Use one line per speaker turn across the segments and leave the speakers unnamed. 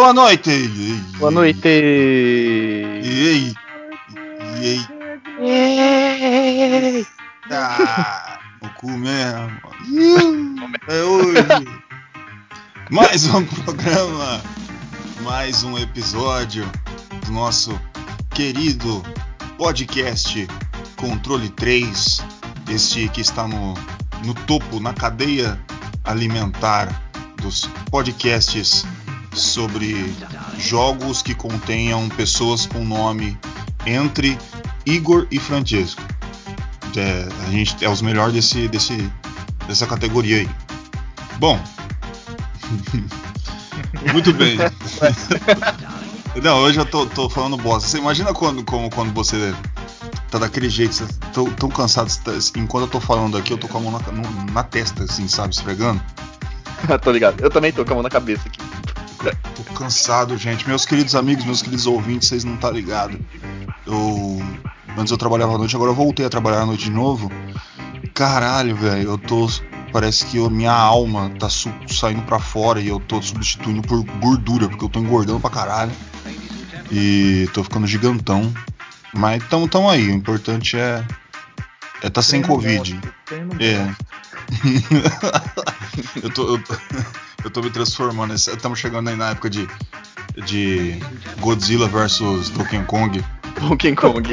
Boa noite!
Boa noite!
E aí? E aí? Ah, o cu mesmo. É hoje. Mais um programa, mais um episódio do nosso querido podcast Controle 3. Este que está no, no topo, na cadeia alimentar dos podcasts sobre jogos que contenham pessoas com nome entre Igor e Francesco. É, a gente é os melhores desse, desse, dessa categoria aí. Bom, muito bem. Não, hoje eu tô, tô, falando bosta. Você imagina quando, como, quando você tá daquele jeito, você tô, tão cansado. Tá, enquanto eu tô falando aqui, eu tô com a mão na, na testa, assim, sabe, esfregando.
tô ligado. Eu também tô com a mão na cabeça aqui.
Tô cansado, gente. Meus queridos amigos, meus queridos ouvintes, vocês não tá ligado. Eu antes eu trabalhava à noite, agora eu voltei a trabalhar à noite de novo. Caralho, velho, eu tô parece que a minha alma tá saindo para fora e eu tô substituindo por gordura, porque eu tô engordando pra caralho. E tô ficando gigantão. Mas tamo, tamo aí, o importante é é tá sem covid. É. eu tô, eu, eu tô me transformando. Estamos chegando aí na época de, de Godzilla versus Donkey Kong.
Donkey Kong.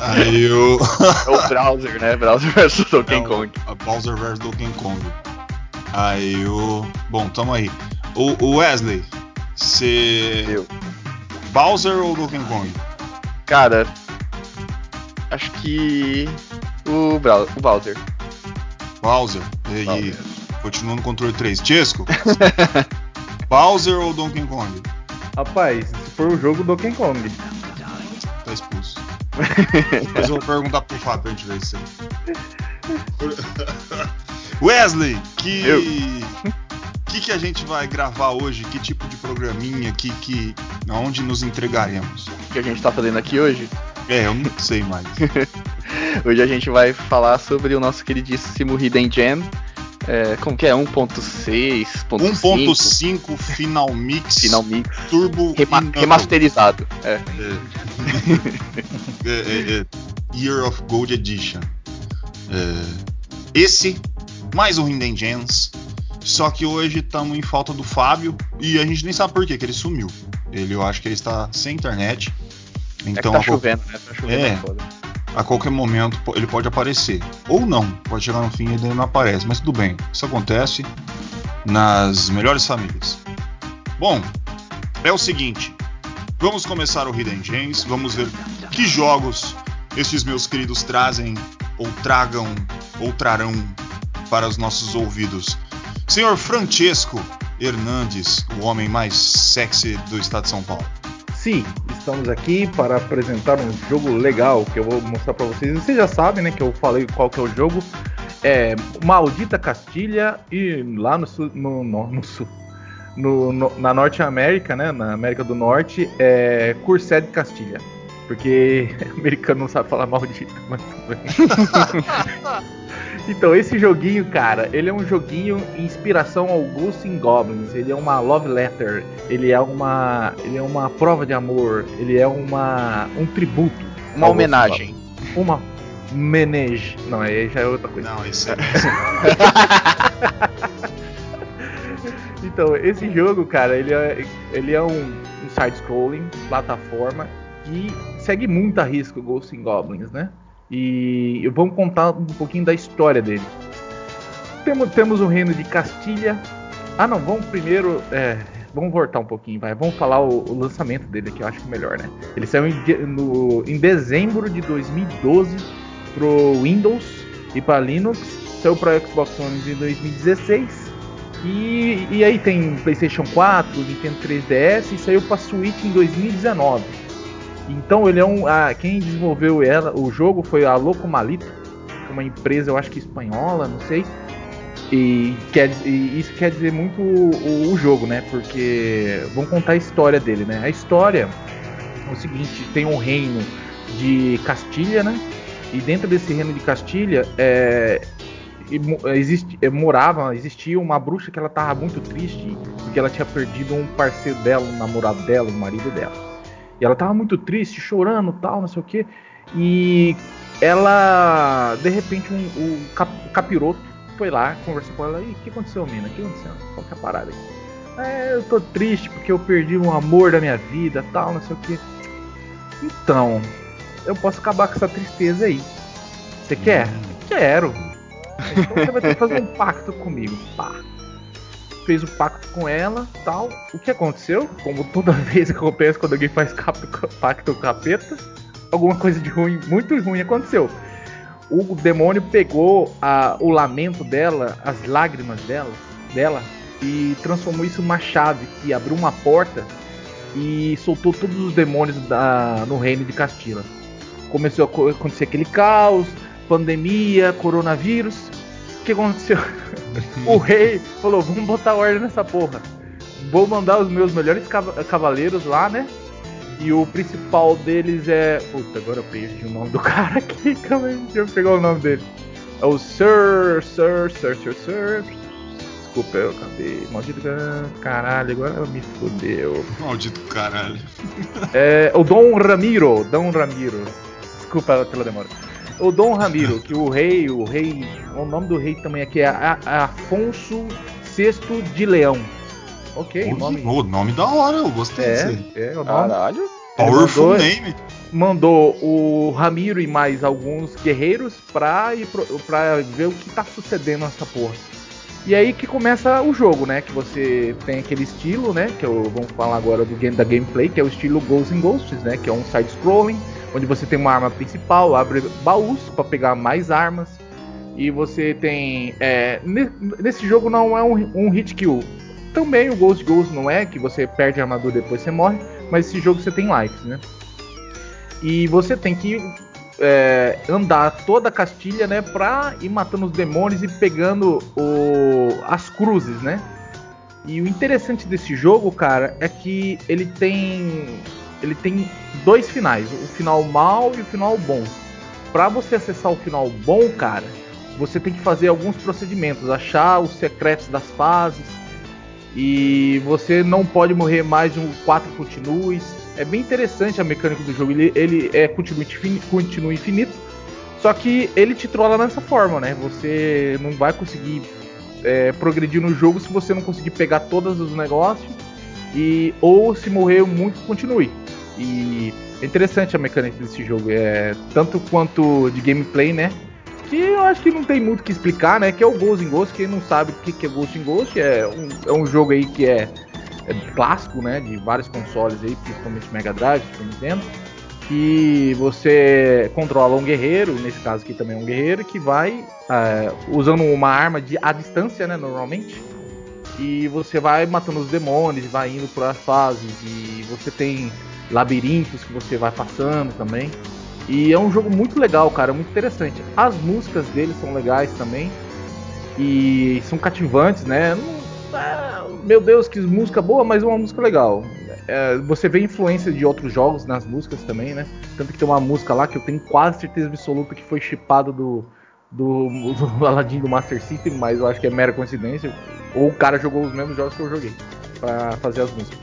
Aí eu.
É o browser, né? Browser versus Donkey é Kong.
A Bowser versus Donkey Kong. Aí o. Bom, tamo aí. O, o Wesley, você.
Eu.
Bowser ou Donkey Kong?
Cara, acho que. O, Bra o Bowser.
Bowser. E, Bowser. Continua no controle 3. Chesco? Bowser ou Donkey Kong?
Rapaz, se for o jogo, Donkey Kong.
Tá expulso. Depois eu vou perguntar pro Fábio pra gente ver isso aí. Wesley, que. O que, que a gente vai gravar hoje? Que tipo de programinha? Que, que, aonde nos entregaremos?
O que a gente tá fazendo aqui hoje?
É, eu não sei mais.
hoje a gente vai falar sobre o nosso queridíssimo Hidden Gem, é, como que é? 1.6,
1.5 Final Mix,
Final Mix
Turbo
Rema remasterizado. É.
É. é. é. Year of Gold Edition. esse, mais um Hidden Gems. Só que hoje estamos em falta do Fábio e a gente nem sabe por quê, que ele sumiu. Ele, eu acho que ele está sem internet. Então,
é que tá chovendo, né? Tá chovendo
é, a qualquer momento ele pode aparecer. Ou não, pode chegar no fim e ele não aparece, mas tudo bem, isso acontece nas melhores famílias. Bom, é o seguinte, vamos começar o Hidden Gems, vamos ver que jogos esses meus queridos trazem, ou tragam, ou trarão para os nossos ouvidos. Senhor Francesco Hernandes, o homem mais sexy do estado de São Paulo.
Sim, estamos aqui para apresentar um jogo legal que eu vou mostrar para vocês. Vocês já sabem, né, que eu falei qual que é o jogo. É Maldita Castilha e lá no sul, no, no, no sul, no, no, na Norte América, né, na América do Norte, é Cursed Castilha. Porque americano não sabe falar maldita, mas Então, esse joguinho, cara, ele é um joguinho inspiração ao Ghosts and Goblins. Ele é uma love letter, ele é uma, ele é uma prova de amor, ele é uma um tributo,
uma homenagem,
uma menage. Não, aí já é outra coisa.
Não, isso é.
então, esse jogo, cara, ele é, ele é um, um side-scrolling, plataforma, que segue muito a risco Ghosts and Goblins, né? E vamos contar um pouquinho da história dele. Temos, temos o reino de Castilha. Ah, não, vamos primeiro. É, vamos voltar um pouquinho, vai. Vamos falar o, o, lançamento dele, que eu acho que é melhor, né? Ele saiu em, no, em dezembro de 2012 pro Windows e para Linux. Saiu para Xbox One em 2016 E, e aí tem PlayStation 4, Nintendo 3DS e saiu para Switch em 2019. Então ele é um. A, quem desenvolveu ela, o jogo foi a Locomalito, é uma empresa, eu acho que espanhola, não sei. E, quer, e isso quer dizer muito o, o, jogo, né? Porque vamos contar a história dele, né? A história é o seguinte: tem um reino de Castilha, né? E dentro desse reino de Castilha é, existe, é, morava, existia uma bruxa que ela tava muito triste porque ela tinha perdido um parceiro dela, um namorado dela, um marido dela. E ela tava muito triste, chorando, tal, não sei o que. E ela, de repente, um, o, cap, capiroto foi lá, conversou com ela. E o que aconteceu, mina? O que aconteceu? Qual que é a parada aí? É, eu tô triste porque eu perdi um amor da minha vida, tal, não sei o que. Então, eu posso acabar com essa tristeza aí. Você quer? Hum. Quero. Então você vai ter que fazer um pacto comigo. Pá. Fez o pacto com ela, tal. O que aconteceu? Como toda vez que acontece quando alguém faz pacto com capeta, alguma coisa de ruim, muito ruim aconteceu. O demônio pegou a, o lamento dela, as lágrimas dela, dela, e transformou isso numa chave que abriu uma porta e soltou todos os demônios da, no reino de Castila. Começou a acontecer aquele caos, pandemia, coronavírus. O que aconteceu? o rei falou: vamos botar ordem nessa porra. Vou mandar os meus melhores cavaleiros lá, né? E o principal deles é. Puta, agora eu perdi o nome do cara aqui. Calma aí, deixa eu pegar o nome dele. É o Sir, Sir, Sir, Sir, Sir. Desculpa, eu acabei. Maldito caralho, agora me fodeu.
Maldito caralho.
É o Dom Ramiro. Dom Ramiro. Desculpa pela demora o Dom Ramiro, que o rei, o rei, o nome do rei também aqui é Afonso VI de Leão. Ok,
o nome. O nome da hora, eu gostei
é, disso É, o nome.
Caralho.
Powerful mandou, name.
Mandou o Ramiro e mais alguns guerreiros pra, ir pro, pra ver o que tá sucedendo nessa porra. E aí que começa o jogo, né? Que você tem aquele estilo, né? Que eu vamos falar agora do game da gameplay, que é o estilo Ghosts and Ghosts, né? Que é um side scrolling onde você tem uma arma principal, abre baús para pegar mais armas. E você tem. É, nesse jogo não é um, um, hit kill. Também o Ghost Ghost não é, que você perde a armadura depois você morre. Mas esse jogo você tem lives, né? E você tem que é, andar toda a Castilha, né? Pra ir matando os demônios e pegando o, as cruzes, né? E o interessante desse jogo, cara, é que ele tem ele tem dois finais, o final mal e o final bom. Para você acessar o final bom, cara, você tem que fazer alguns procedimentos, achar os secretos das fases e você não pode morrer mais de um quatro continues. É bem interessante a mecânica do jogo, ele, ele é continue infinito, infinito, só que ele te trola nessa forma, né? Você não vai conseguir é, progredir no jogo se você não conseguir pegar todos os negócios e ou se morrer muito continue. E é interessante a mecânica desse jogo, é tanto quanto de gameplay, né? Que eu acho que não tem muito o que explicar, né? Que é o Ghost in Ghost. Quem não sabe o que é Ghost in Ghost, é um, é um jogo aí que é, é clássico, né? De vários consoles aí, principalmente Mega Drive, Super Nintendo. Que você controla um guerreiro, nesse caso aqui também é um guerreiro, que vai é, usando uma arma de, à distância, né? Normalmente. E você vai matando os demônios, vai indo por as fases. E você tem labirintos que você vai passando também. E é um jogo muito legal, cara, muito interessante. As músicas dele são legais também. E são cativantes, né? É, meu Deus, que música boa, mas uma música legal. É, você vê influência de outros jogos nas músicas também, né? Tanto que tem uma música lá que eu tenho quase certeza absoluta que foi chipado do, do, do Aladdin do Master System, mas eu acho que é mera coincidência. Ou o cara jogou os mesmos jogos que eu joguei para fazer as músicas.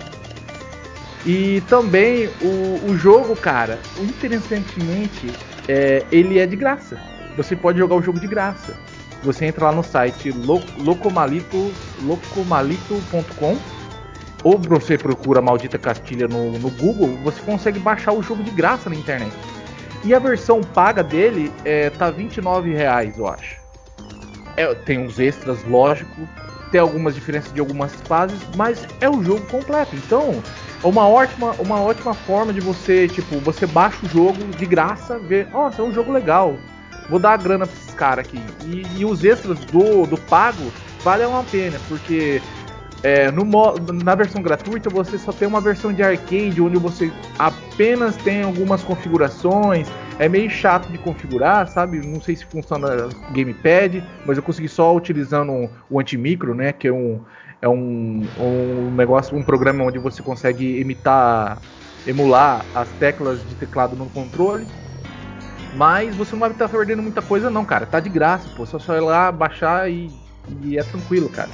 E também o, o jogo, cara, interessantemente, é, ele é de graça. Você pode jogar o jogo de graça. Você entra lá no site locomalito, locomalito.com ou você procura Maldita Castilha no, no Google, você consegue baixar o jogo de graça na internet. E a versão paga dele é, tá 29,00 reais, eu acho. É, tem uns extras, lógico. Tem algumas diferenças de algumas fases, mas é o jogo completo. Então, uma ótima, uma ótima forma de você, tipo, você baixa o jogo de graça, ver, nossa, é um jogo legal. Vou dar a grana pra esses caras aqui. E, e, os extras do, do pago vale uma pena, porque é, no, na versão gratuita você só tem uma versão de arcade onde você apenas tem algumas configurações. É meio chato de configurar, sabe? Não sei se funciona gamepad, mas eu consegui só utilizando o antimicro, né? Que é um, é um, um negócio, um programa onde você consegue imitar, emular as teclas de teclado no controle. Mas você não vai estar perdendo muita coisa não, cara. Tá de graça, pô. Só só ir lá, baixar e, e é tranquilo, cara.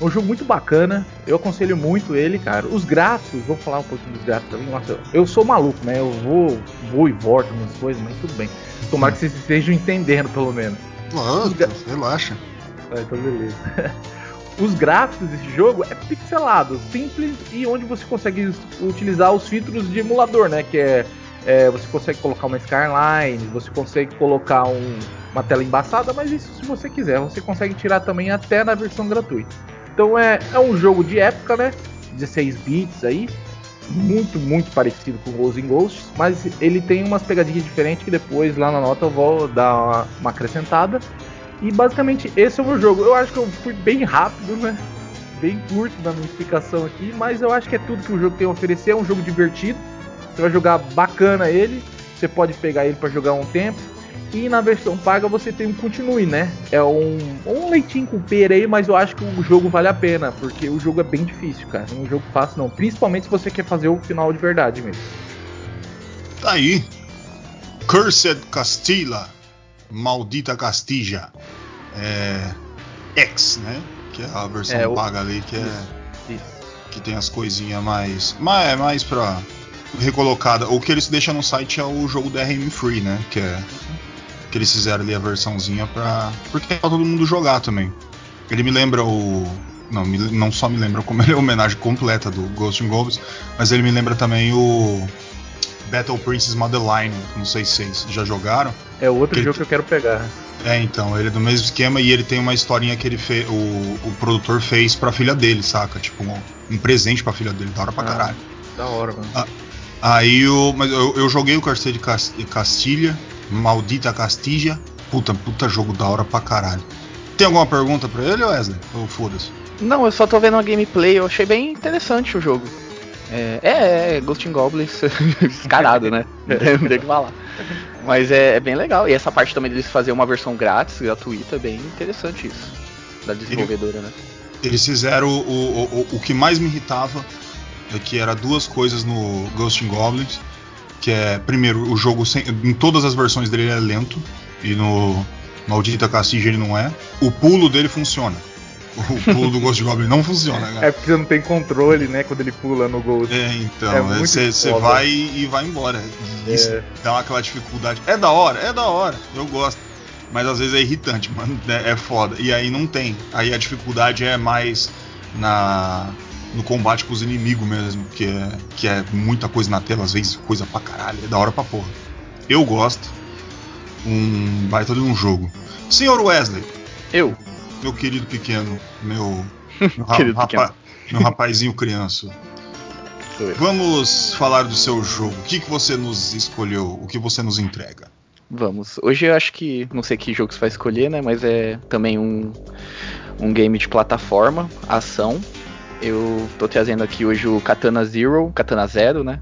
É um jogo muito bacana, eu aconselho muito ele, cara. Os gráficos, vamos falar um pouquinho dos gráficos também. Nossa, eu sou maluco, né? Eu vou, vou e volto umas coisas, mas tudo bem. Tomara que vocês estejam entendendo, pelo menos.
Claro, relaxa.
Ah, então beleza. Os gráficos desse jogo é pixelado, simples e onde você consegue utilizar os filtros de emulador, né? Que é, é você consegue colocar uma skyline, você consegue colocar um, uma tela embaçada, mas isso se você quiser, você consegue tirar também até na versão gratuita. Então é, é um jogo de época, né? 16 bits aí. Muito, muito parecido com Ghosts and Ghosts. Mas ele tem umas pegadinhas diferentes que depois lá na nota eu vou dar uma, uma acrescentada. E basicamente esse é o meu jogo. Eu acho que eu fui bem rápido, né? Bem curto na minha explicação aqui. Mas eu acho que é tudo que o jogo tem a oferecer. É um jogo divertido. Você vai jogar bacana ele. Você pode pegar ele para jogar um tempo. E na versão paga você tem um continue, né? É um, um leitinho com pera aí, mas eu acho que o jogo vale a pena, porque o jogo é bem difícil, cara. Não é um jogo fácil não, principalmente se você quer fazer o final de verdade mesmo.
Tá aí. Cursed Castilla. Maldita Castilla. É. X, né? Que é a versão é, o... paga ali, que é. Isso, isso. Que tem as coisinhas mais. Mais, é mais pra. Recolocada. O que eles deixam no site é o jogo DRM Free, né? Que é que eles fizeram ali a versãozinha pra. Porque é pra todo mundo jogar também. Ele me lembra o. Não, me, não só me lembra como ele é a homenagem completa do Ghost and Goblins, mas ele me lembra também o Battle Princess Madeline. Não sei se vocês já jogaram.
É outro que jogo ele... que eu quero pegar.
É, então, ele é do mesmo esquema e ele tem uma historinha que ele fez, o, o produtor fez pra filha dele, saca? Tipo, um, um presente pra filha dele, da hora pra ah, caralho.
Da hora, mano.
Ah, aí o. Mas eu, eu joguei o Castelo de Castilha, Maldita Castilla. Puta, puta jogo da hora pra caralho. Tem alguma pergunta pra ele, Wesley? Ou foda-se?
Não, eu só tô vendo a gameplay, eu achei bem interessante o jogo. É, é, é Ghost in Goblins escarado, né? Não tem que falar. Mas é, é, bem legal. E essa parte também deles fazer uma versão grátis, gratuita, é bem interessante isso. Da desenvolvedora, Ele, né?
Eles fizeram o, o, o, o que mais me irritava, é que era duas coisas no Ghost in Goblins que é, primeiro, o jogo sem, em todas as versões dele é lento, e no Maldita Castilha ele não é. O pulo dele funciona. O pulo do Ghost Goblin não funciona, cara.
É porque você não tem controle, né, quando ele pula no Ghost.
É, então, você é vai e vai embora. Isso é. dá aquela dificuldade. É da hora, é da hora, eu gosto. Mas às vezes é irritante, mano. É, é foda. E aí não tem. Aí a dificuldade é mais na no combate com os inimigos mesmo, que é, que é muita coisa na tela, às vezes coisa pra caralho, é da hora pra porra. Eu gosto. Um baita de um jogo. Senhor Wesley.
Eu.
Meu querido pequeno, meu. Meu, querido rapa, pequeno. meu rapazinho criança. Vamos falar do seu jogo. O que, que você nos escolheu? O que você nos entrega?
Vamos. Hoje eu acho que. Não sei que jogo você vai escolher, né? Mas é também um, um game de plataforma, ação. Eu tô trazendo aqui hoje o Katana Zero, Katana Zero, né?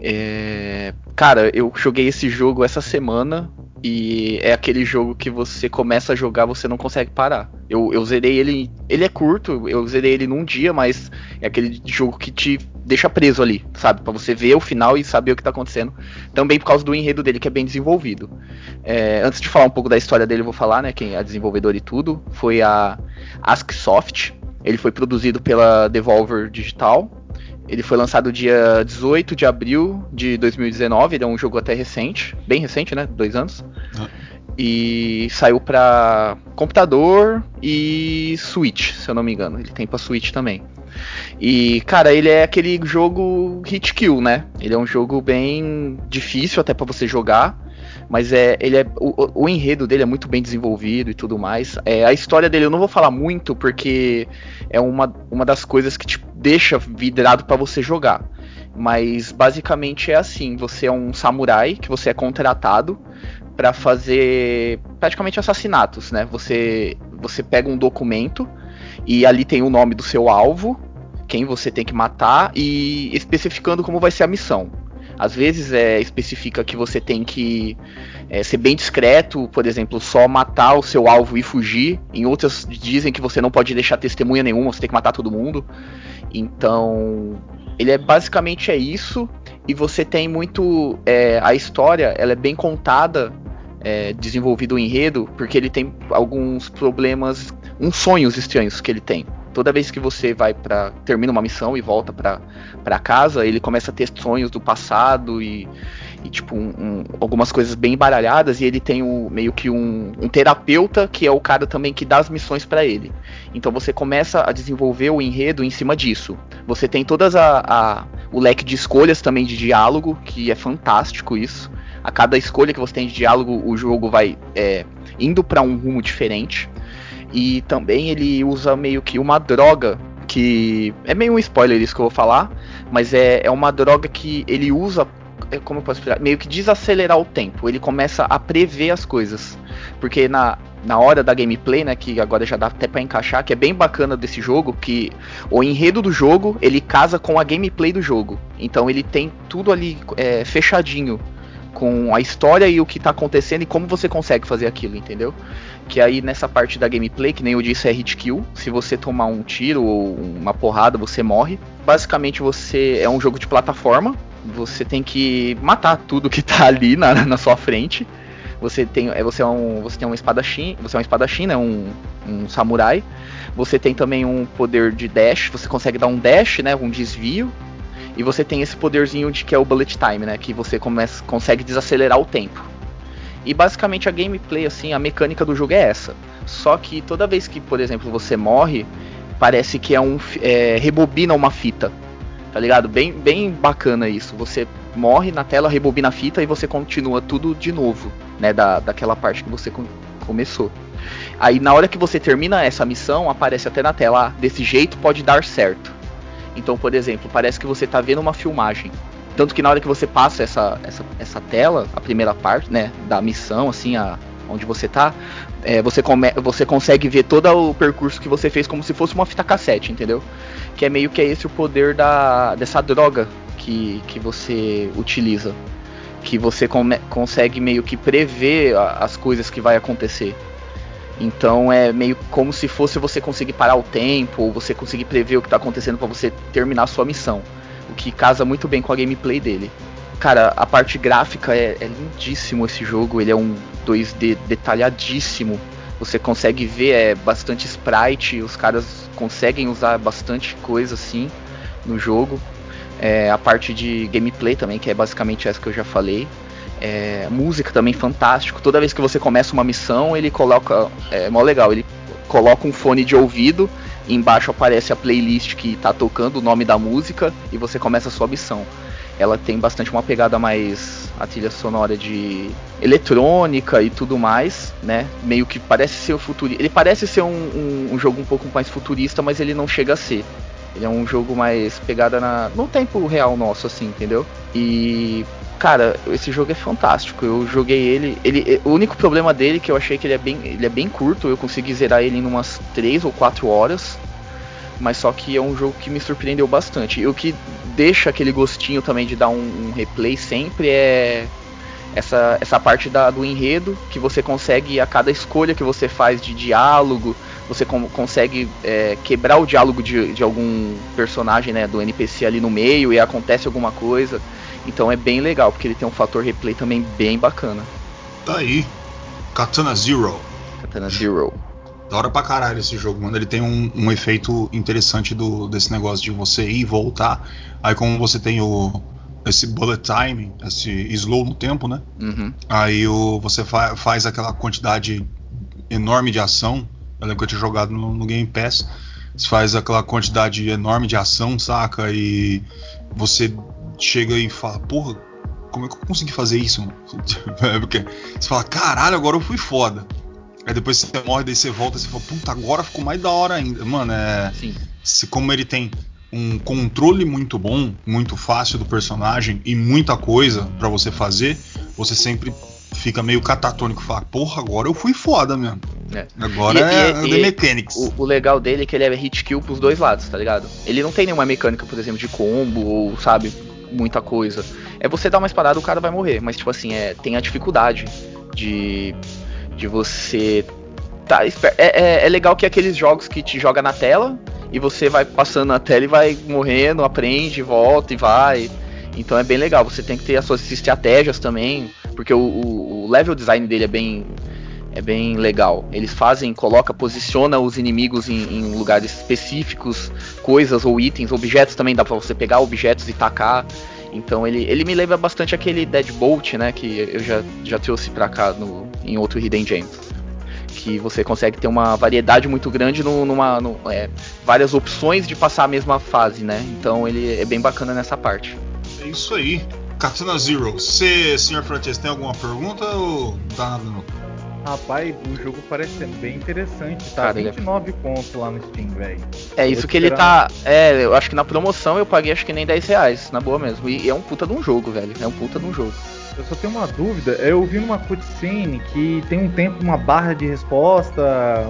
É... Cara, eu joguei esse jogo essa semana e é aquele jogo que você começa a jogar, você não consegue parar. Eu, eu zerei ele. Ele é curto, eu zerei ele num dia, mas é aquele jogo que te deixa preso ali, sabe? para você ver o final e saber o que tá acontecendo. Também por causa do enredo dele, que é bem desenvolvido. É, antes de falar um pouco da história dele, eu vou falar, né? Quem é a desenvolvedora e tudo. Foi a Asksoft. Ele foi produzido pela Devolver Digital. Ele foi lançado dia 18 de abril de 2019. Ele é um jogo até recente, bem recente, né? Dois anos. Ah. E saiu para computador e Switch, se eu não me engano. Ele tem para Switch também. E, cara, ele é aquele jogo hit kill, né? Ele é um jogo bem difícil até para você jogar mas é ele é o, o, enredo dele é muito bem desenvolvido e tudo mais. É, a história dele eu não vou falar muito porque é uma, uma das coisas que te deixa vidrado para você jogar. Mas basicamente é assim, você é um samurai que você é contratado para fazer praticamente assassinatos, né? Você você pega um documento e ali tem o nome do seu alvo, quem você tem que matar e especificando como vai ser a missão. Às vezes é, especifica que você tem que é, ser bem discreto, por exemplo, só matar o seu alvo e fugir. Em outras dizem que você não pode deixar testemunha nenhuma, você tem que matar todo mundo. Então, ele é basicamente é isso. E você tem muito é, a história, ela é bem contada, é, desenvolvido o enredo, porque ele tem alguns problemas, uns sonhos estranhos que ele tem toda vez que você vai para termina uma missão e volta para casa, ele começa a ter sonhos do passado e, e tipo um, um, algumas coisas bem embaralhadas e ele tem um, meio que um, um, terapeuta que é o cara também que dá as missões para ele. Então você começa a desenvolver o enredo em cima disso. Você tem todas a, a, o leque de escolhas também de diálogo que é fantástico isso. A cada escolha que você tem de diálogo, o jogo vai é, indo para um rumo diferente. E também ele usa meio que uma droga que é meio um spoiler isso que eu vou falar, mas é, é uma droga que ele usa é, como eu posso explicar? Meio que desacelerar o tempo. Ele começa a prever as coisas. Porque na, na hora da gameplay, né, que agora já dá até para encaixar, que é bem bacana desse jogo, que o enredo do jogo, ele casa com a gameplay do jogo. Então ele tem tudo ali é, fechadinho com a história e o que tá acontecendo e como você consegue fazer aquilo, entendeu? Que aí nessa parte da gameplay, que nem eu disse, é hit kill. Se você tomar um tiro ou uma porrada, você morre. Basicamente você é um jogo de plataforma. Você tem que matar tudo que tá ali na, na sua frente. Você tem, é, você é um, você tem um espadachim, você é um espadachim, né, um, um samurai. Você tem também um poder de dash, você consegue dar um dash, né, um desvio. E você tem esse poderzinho de que é o bullet time, né, que você começa, consegue desacelerar o tempo. E basicamente a gameplay, assim, a mecânica do jogo é essa. Só que toda vez que, por exemplo, você morre, parece que é um. É, rebobina uma fita. Tá ligado? Bem, bem bacana isso. Você morre na tela, rebobina a fita e você continua tudo de novo, né? Da, daquela parte que você com, começou. Aí na hora que você termina essa missão, aparece até na tela, ah, desse jeito pode dar certo. Então, por exemplo, parece que você tá vendo uma filmagem. Tanto que na hora que você passa essa, essa, essa tela, a primeira parte, né, da missão, assim, a, onde você tá, é, você, come, você consegue ver todo o percurso que você fez como se fosse uma fita cassete, entendeu? Que é meio que é esse o poder da, dessa droga que, que você utiliza. Que você come, consegue meio que prever a, as coisas que vai acontecer. Então é meio como se fosse você conseguir parar o tempo, ou você conseguir prever o que está acontecendo para você terminar a sua missão o que casa muito bem com a gameplay dele. Cara, a parte gráfica é, é lindíssimo esse jogo, ele é um 2D detalhadíssimo. Você consegue ver é bastante sprite, os caras conseguem usar bastante coisa assim no jogo. É, a parte de gameplay também, que é basicamente essa que eu já falei. É, música também fantástico. Toda vez que você começa uma missão, ele coloca. É mó legal, ele coloca um fone de ouvido embaixo aparece a playlist que está tocando o nome da música e você começa a sua missão. Ela tem bastante uma pegada mais a trilha sonora de eletrônica e tudo mais, né? Meio que parece ser o futurista. Ele parece ser um, um, um, jogo um pouco mais futurista, mas ele não chega a ser. Ele é um jogo mais pegada na, no tempo real nosso, assim, entendeu? E cara, esse jogo é fantástico. Eu joguei ele, ele, o único problema dele é que eu achei que ele é bem, ele é bem curto. Eu consegui zerar ele em umas 3 ou 4 horas. Mas só que é um jogo que me surpreendeu bastante. E o que deixa aquele gostinho também de dar um, um replay sempre é essa, essa parte da, do enredo que você consegue a cada escolha que você faz de diálogo, você com, consegue é, quebrar o diálogo de, de algum personagem, né, do NPC ali no meio e acontece alguma coisa. Então é bem legal, porque ele tem um fator replay também bem bacana.
Tá aí. Katana Zero.
Katana Zero.
Da hora pra caralho esse jogo, mano. Ele tem um, um efeito interessante do, desse negócio de você ir e voltar. Aí como você tem o, esse bullet time, esse slow no tempo, né?
Uhum.
Aí o, você fa faz aquela quantidade enorme de ação. Eu lembro que eu tinha jogado no, no Game Pass. Você faz aquela quantidade enorme de ação, saca? E você chega e fala, porra, como é que eu consegui fazer isso? Porque você fala, caralho, agora eu fui foda. Aí depois você morre, daí você volta e você fala, puta, agora ficou mais da hora ainda. Mano, é.
Sim.
Se, como ele tem um controle muito bom, muito fácil do personagem e muita coisa para você fazer, você sempre fica meio catatônico fala, porra, agora eu fui foda mesmo.
É.
Agora
E-
é
e-
The
e-
Mechanics.
O, o legal dele é que ele é hit kill pros dois lados, tá ligado? Ele não tem nenhuma mecânica, por exemplo, de combo ou, sabe, muita coisa. É você dar uma espadada o cara vai morrer. Mas, tipo assim, é, tem a dificuldade de, de você. Tá, é, é, é legal que aqueles jogos que te joga na tela e você vai passando na tela e vai morrendo, aprende, volta e vai. Então é bem legal. Você tem que ter as suas estratégias também, porque o, o- o level design dele é bem é bem legal. Eles fazem, coloca, posiciona os inimigos em, em lugares específicos, coisas ou itens, objetos também dá pra você pegar objetos e tacar. Então ele, ele me lembra bastante aquele Deadbolt, né, que eu já, já trouxe pra cá no, em outro Hidden Gems. Que você consegue ter uma variedade muito grande no- numa. no- é, várias opções de passar a mesma fase, né? Então ele é bem bacana nessa parte.
É isso aí. Katana Zero. Você, senhor Frances, tem alguma pergunta ou dá nada não?
Rapaz, o jogo parece ser bem interessante, tá?
Cara, ele é-
29 lá no Steam, velho.
É
Vou
isso que ele tá. É, eu acho que na promoção eu paguei acho que nem 10 reais, na boa mesmo. E, e é um puta de um jogo, velho. É um puta de um jogo.
Eu só tenho uma dúvida. Eu vi numa cutscene que tem um tempo, uma barra de resposta,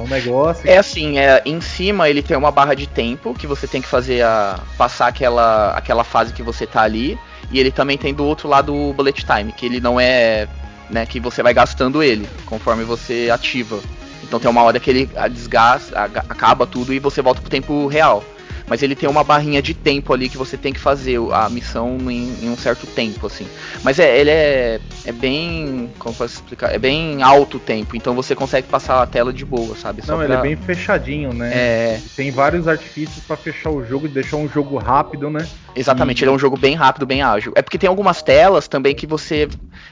um negócio.
É assim, é, em cima ele tem uma barra de tempo que você tem que fazer a. passar aquela, aquela fase que você tá ali. E ele também tem do outro lado o bullet time, que ele não é. Né, que você vai gastando ele conforme você ativa. Então tem uma hora que ele desgasta, acaba tudo e você volta pro tempo real. Mas ele tem uma barrinha de tempo ali que você tem que fazer a missão em, em um certo tempo, assim. Mas é, ele é, é bem. Como posso explicar? É bem alto o tempo, então você consegue passar a tela de boa, sabe? Só
Não, ele é
pra-
bem fechadinho, né?
É,
Tem vários artifícios pra fechar o jogo e deixar um jogo rápido, né?
Exatamente,
E-
ele é um jogo bem rápido, bem ágil. É porque tem algumas telas também que você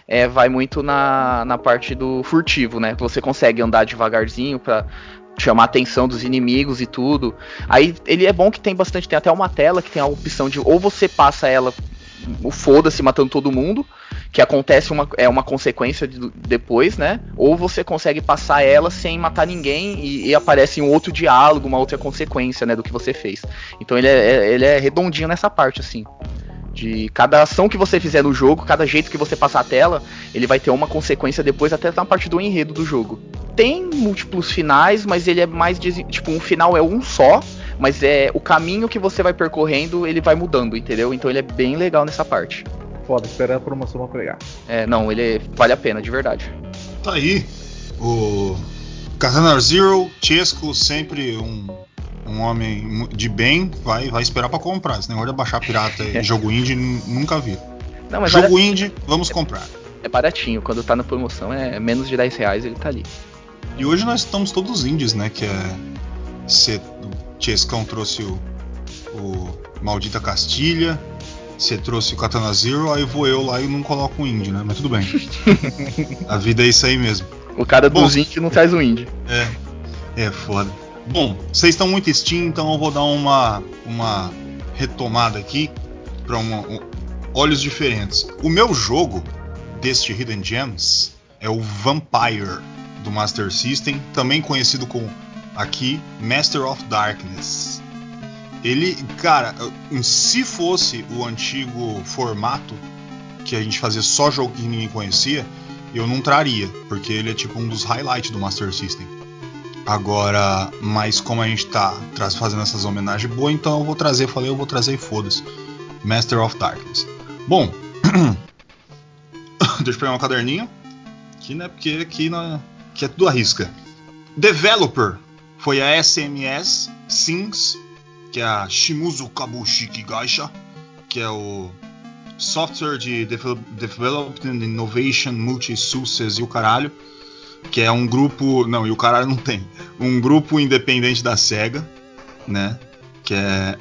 é, vai muito na, na parte do furtivo, né? Que você consegue andar devagarzinho pra chamar a atenção dos inimigos e tudo. Aí ele é bom que tem bastante, tem até uma tela que tem a opção de ou você passa ela o foda-se matando todo mundo, que acontece uma, é uma consequência de- depois, né? Ou você consegue passar ela sem matar ninguém e, e aparece um outro diálogo, uma outra consequência, né, do que você fez. Então ele é, é- ele é redondinho nessa parte, assim. De cada ação que você fizer no jogo, cada jeito que você passar a tela, ele vai ter uma consequência depois, até na parte do enredo do jogo. Tem múltiplos finais, mas ele é mais. Tipo, um final é um só, mas é o caminho que você vai percorrendo, ele vai mudando, entendeu? Então ele é bem legal nessa parte.
Foda, esperar a promoção pra pegar.
É, não, ele vale a pena, de verdade.
Tá aí. O Katana Zero, Chesco, sempre um, um homem de bem, vai, vai esperar pra comprar. Esse negócio de baixar pirata e jogo indie, nu- nunca vi.
Não,
jogo indie, vamos comprar.
é baratinho. Quando tá na promoção é menos de 10 reais, ele tá ali.
E hoje nós estamos todos indies, né? Que é. Cê, o Chescão trouxe o, o Maldita Castilha. Você trouxe o Katana Zero, aí vou eu lá e não coloco o indie, né? Mas tudo bem. A vida é isso aí mesmo.
O cara do
Bom.
Zinc não traz o indie.
É, é foda. Bom, vocês estão muito Steam, então eu vou dar uma, uma retomada aqui para um, olhos diferentes. O meu jogo deste Hidden Gems é o Vampire do Master System, também conhecido como aqui Master of Darkness. Ele, cara, se fosse o antigo formato que a gente fazia só jogo que ninguém conhecia, eu não traria, porque ele é tipo um dos highlights do Master System. Agora, mas como a gente tá fazendo essas homenagens boas, então eu vou trazer, falei, eu vou trazer e foda-se. Master of Darkness. Bom, deixa eu pegar um caderninho. Aqui, né? Porque aqui, na, aqui é tudo arrisca. Developer foi a SMS Sims, que é a Shimuzu Kabushiki Gaisha, que é o Software de Devel- Development Innovation Multi-Success e o caralho que é um grupo, não, e o caralho não tem, um grupo independente da Sega, né? Que é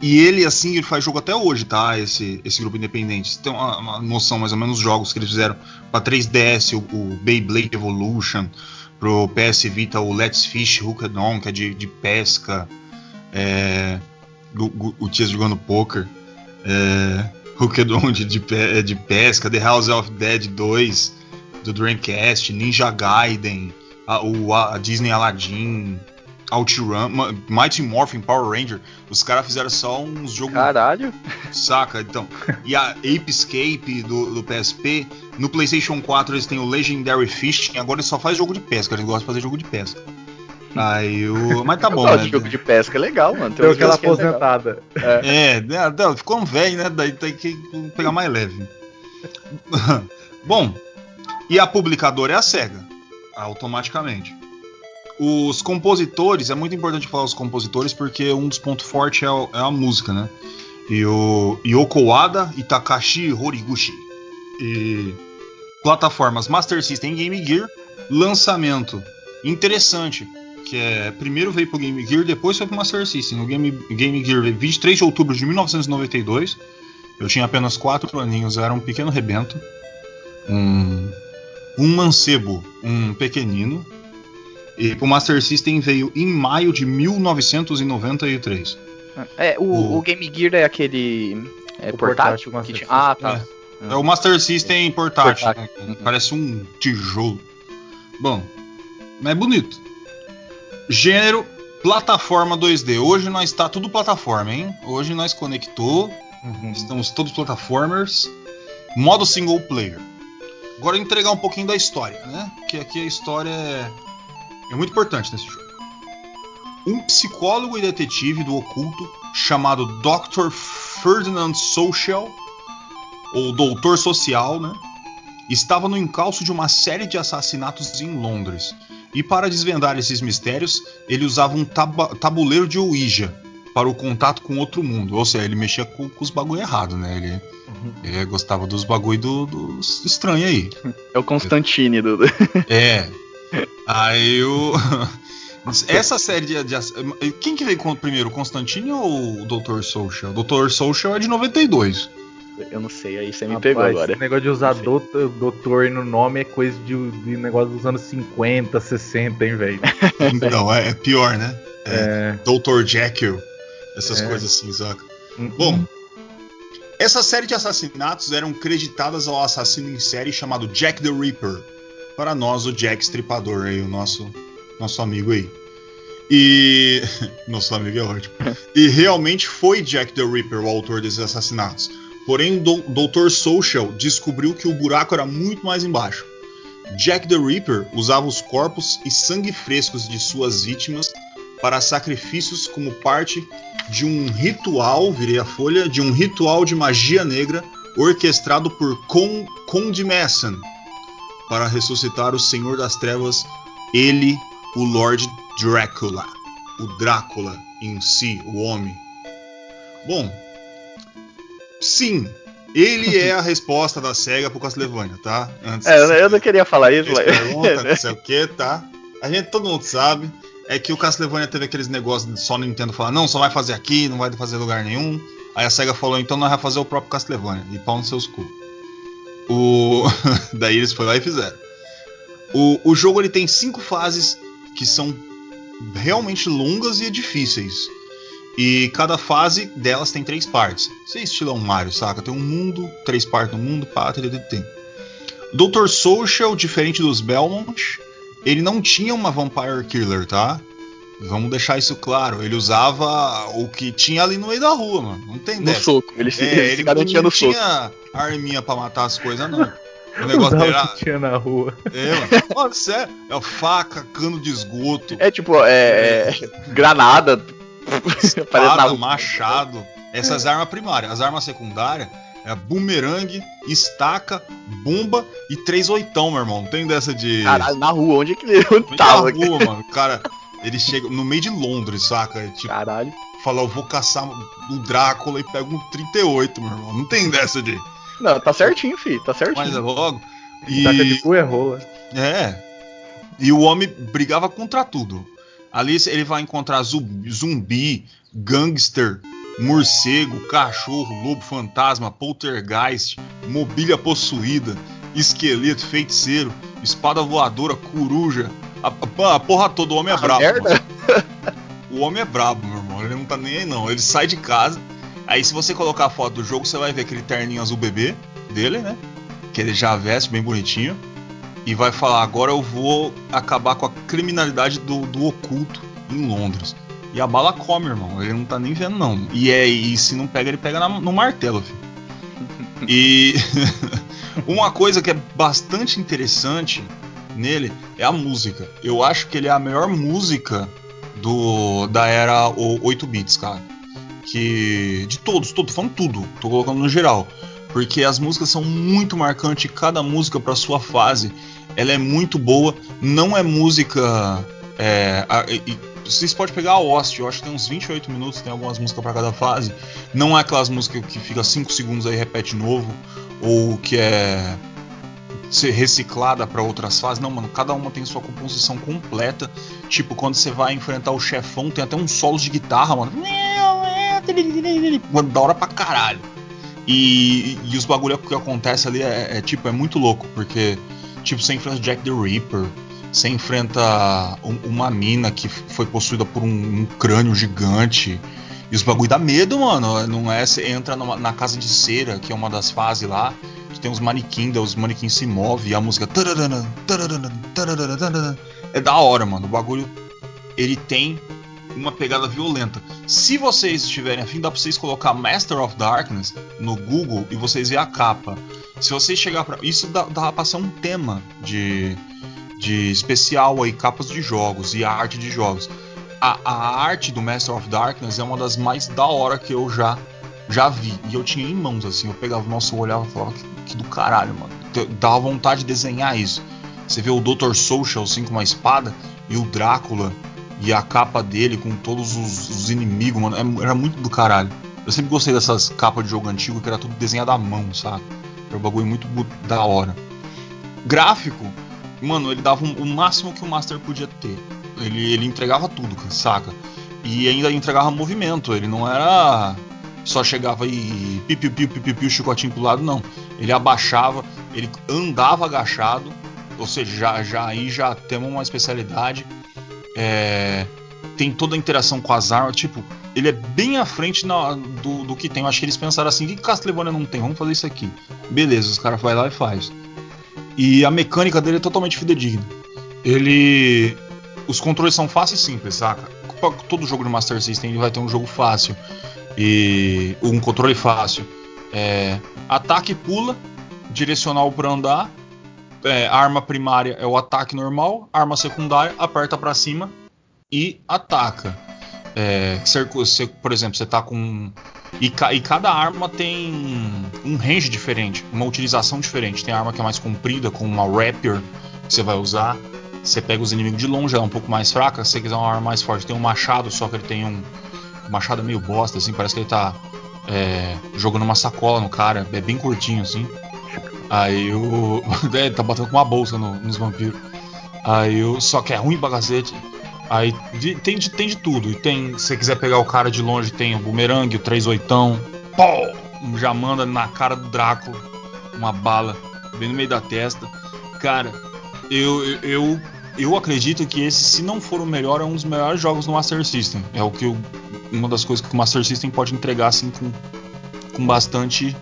e ele assim, ele faz jogo até hoje, tá? Esse esse grupo independente. Tem uma, uma noção mais ou menos dos jogos que eles fizeram para 3DS, o, o Beyblade Evolution, pro PS Vita o Let's Fish Hooked On, que é de, de pesca, é, o, o, Tias jogando poker, é, Hooked On de, de, pe- de pesca, The House of Dead 2, do Dreamcast, Ninja Gaiden, a, o, a Disney Aladdin, OutRun, Ma- Mighty Morphin Power Ranger. Os caras fizeram só uns jogos
Caralho.
Saca? Então. E a Ape Escape do, do PSP. No PlayStation 4 eles têm o Legendary Fishing. Agora eles só faz jogo de pesca. Eles gostam de fazer jogo de pesca. Aí o. Mas tá bom, né?
de jogo de pesca, é legal, mano. Tem
aquela
é
aposentada.
É, né, não, ficou um velho, né? Daí tem que pegar mais leve. Bom, e a publicadora é a SEGA, automaticamente. Os compositores, é muito importante falar os compositores porque um dos pontos fortes é, o- é a música, né? E o Yoko Wada e Takashi Horiguchi. E plataformas Master System e Game Gear, lançamento interessante, que é primeiro veio pro Game Gear, depois foi pro Master System. O Game, Game Gear veio 23 de outubro de 1992. Eu tinha apenas 4 aninhos, era um pequeno rebento. Um, um mancebo, um pequenino. E o Master System veio em maio de 1993.
É, o,
O-
o Game Gear é aquele. É
O
portátil?
portátil
que
Master
tinha- Ah, tá.
É o Master System portátil,
Portátil.
né? parece um tijolo. Bom, mas é bonito. Gênero plataforma 2D. Hoje nós está tudo plataforma, hein? Hoje nós conectou,
Uhum.
estamos todos plataformers. Modo single player. Agora entregar um pouquinho da história, né? Que aqui a história é, é muito importante nesse jogo. Um psicólogo e detetive do oculto chamado Dr. Ferdinand Social ou Doutor Social, né? Estava no encalço de uma série de assassinatos em Londres. E para desvendar esses mistérios, ele usava um tabuleiro de Ouija para o contato com outro mundo. Ou seja, ele mexia com, com os bagulho errado, né? Ele,
Uhum.
ele gostava dos bagulho do, dos estranhos aí.
É o Constantine do.
É. Aí o. Essa série de, de Quem que veio primeiro, o Constantine ou o Dr. Social? O Dr. Social é de 92.
Eu não sei, aí você me
Rapaz,
pegou agora.
Esse negócio de usar doutor, doutor no nome é coisa de, de negócio dos anos 50, 60, hein, velho?
Não, é, é pior, né?
É.
Dr. Jekyll. Essas
É.
coisas assim, saca?
Uhum.
Bom, essa série de assassinatos eram creditadas ao assassino em série chamado Jack the Ripper. Para nós, o Jack Stripador aí, o nosso, nosso amigo aí. E. Nosso amigo é ótimo. E realmente foi Jack the Ripper o autor desses assassinatos. Porém, o Dr. Social descobriu que o buraco era muito mais embaixo. Jack the Ripper usava os corpos e sangue frescos de suas vítimas para sacrifícios como parte de um ritual, virei a folha, de um ritual de magia negra orquestrado por Con Conde Messon para ressuscitar o Senhor das Trevas, ele, o Lord Drácula, o Drácula em si, o homem. Bom, sim, ele é a resposta da SEGA pro Castlevania, tá? Antes
É, eu, não queria falar isso, mas.
pergunta, não sei o que, tá? A gente, todo mundo sabe. É que o Castlevania teve aqueles negócios de só Nintendo falar, não, só vai fazer aqui, não vai fazer lugar nenhum. Aí a SEGA falou, então nós vamos fazer o próprio Castlevania. E pau nos seus cu. O... Daí eles foram lá e fizeram. O, o jogo ele tem cinco fases que são realmente longas e difíceis. E cada fase delas tem três partes. Isso é estilão Mario, saca? Tem um mundo, três partes no mundo, pá, tem, tem, tem. Dr. Social, diferente dos Belmont, ele não tinha uma Vampire Killer, tá? Vamos deixar isso claro. Ele usava o que tinha ali no meio da rua, mano. Não tem
No
dessa.
soco. Ele se,
É,
ele
não,
garantia
não
no soco.
tinha arminha pra matar as coisas, não. O negócio
Usava
dele
o
era.
que tinha na rua.
É, mano. Mano, sério. É faca, cano de esgoto,
É tipo, é. é granada.
Espada, machado. Essas armas primárias. As armas secundárias é bumerangue, estaca, bomba e três oitão, meu irmão. Não tem dessa de.
Caralho, na rua, onde é que ele
Vem
tava?
na rua, mano. O cara, ele chega no meio de Londres, saca? É Tipo,
Caralho.
fala, eu vou caçar o Drácula e pego um 38, meu irmão. Não tem dessa de.
Não, tá certinho, fi. Tá certinho.
Mas é logo.
Taca de
E.
cu é rola.
É. E o homem brigava contra tudo. Ali ele vai encontrar zumbi gangster, morcego, cachorro, lobo fantasma, poltergeist, mobília possuída, esqueleto, feiticeiro, espada voadora, coruja. A, a- a porra toda, o homem é
Ah,
brabo.
merda.
O homem é brabo, meu irmão. Ele não tá nem aí, não. Ele sai de casa. Aí, se você colocar a foto do jogo, você vai ver aquele terninho azul bebê dele, né? Que ele já veste bem bonitinho. E vai falar: agora eu vou acabar com a criminalidade do, do oculto em Londres. E a bala come, irmão. Ele não tá nem vendo, não. E, é, e se não pega, ele pega na, no martelo, filho. E uma coisa que é bastante interessante nele é a música. Eu acho que ele é a melhor música do da era 8 bits, cara. Que de todos, tô falando tudo, tô colocando no geral, porque as músicas são muito marcantes, cada música para sua fase, ela é muito boa, não é música é, vocês podem pegar a Host, eu acho que tem uns 28 minutos, tem algumas músicas para cada fase. Não é aquelas músicas que fica 5 segundos aí repete novo, ou que é ser reciclada para outras fases. Não, mano, cada uma tem sua composição completa. Tipo, quando você vai enfrentar o chefão, tem até uns solos de guitarra, mano. Mano, da hora pra caralho. E, e os bagulho que acontece ali é, é, tipo, é muito louco, porque tipo, você enfrenta o Jack the Ripper, você enfrenta um, uma mina que foi possuída por um, um, crânio gigante. E os bagulho dá medo, mano. Não é? Você entra numa, na casa de cera, que é uma das fases lá tem uns manequins, os manequins se movem e a música. É da hora, mano. O bagulho ele tem uma pegada violenta. Se vocês estiverem afim, dá pra vocês colocar Master of Darkness no Google e vocês ver a capa. Se vocês chegar para Isso dá, dá pra ser um tema de, de especial aí, capas de jogos e arte de jogos. A, a arte do Master of Darkness é uma das mais da hora que eu já já vi. E eu tinha em mãos, assim. Eu pegava, nossa, eu olhava e falava, que, que do caralho, mano. Dava vontade de desenhar isso. Você vê o Dr. Social, assim, com uma espada, e o Drácula, e a capa dele com todos os, os inimigos, mano. É, era muito do caralho. Eu sempre gostei dessas capas de jogo antigo que era tudo desenhado à mão, sabe? Era um bagulho muito da hora. Gráfico, mano, ele dava o máximo que o Master podia ter. Ele, ele entregava tudo, saca? E ainda entregava movimento. Ele não era só chegava e piu piu piu piu chicotinho pro lado, não. Ele abaixava, ele andava agachado, ou seja, já, já aí já temos uma especialidade. É, tem toda a interação com as armas, tipo, ele é bem à frente na, do, do, que tem. Eu acho que eles pensaram assim: o que Castlevania não tem? Vamos fazer isso aqui. Beleza, os caras vai lá e faz. E a mecânica dele é totalmente fidedigna. Ele. Os controles são fáceis e simples, saca? Todo jogo de Master System vai ter um jogo fácil e um controle fácil. É, ataque pula, direcional para andar. É, arma primária é o ataque normal, arma secundária aperta para cima e ataca. É, por exemplo, você tá com e, e, cada arma tem um range diferente, uma utilização diferente. Tem arma que é mais comprida, com uma rapier que você vai usar. Você pega os inimigos de longe, ela é um pouco mais fraca. Se você quiser uma arma mais forte, tem um machado, só que ele tem um, machado meio bosta, assim, parece que ele tá é, jogando uma sacola no cara, é bem curtinho, assim. Aí o. é, tá batendo com uma bolsa no, nos vampiros. Aí o. Só que é ruim pra cacete. Aí tem de, tem de tudo. Tem. Se você quiser pegar o cara de longe, tem o bumerangue, o 38. Pô! Já manda na cara do Drácula uma bala bem no meio da testa. Cara, eu, eu, eu acredito que esse, se não for o melhor, é um dos melhores jogos do Master System. É o que eu uma das coisas que o Master System pode entregar assim com, com bastante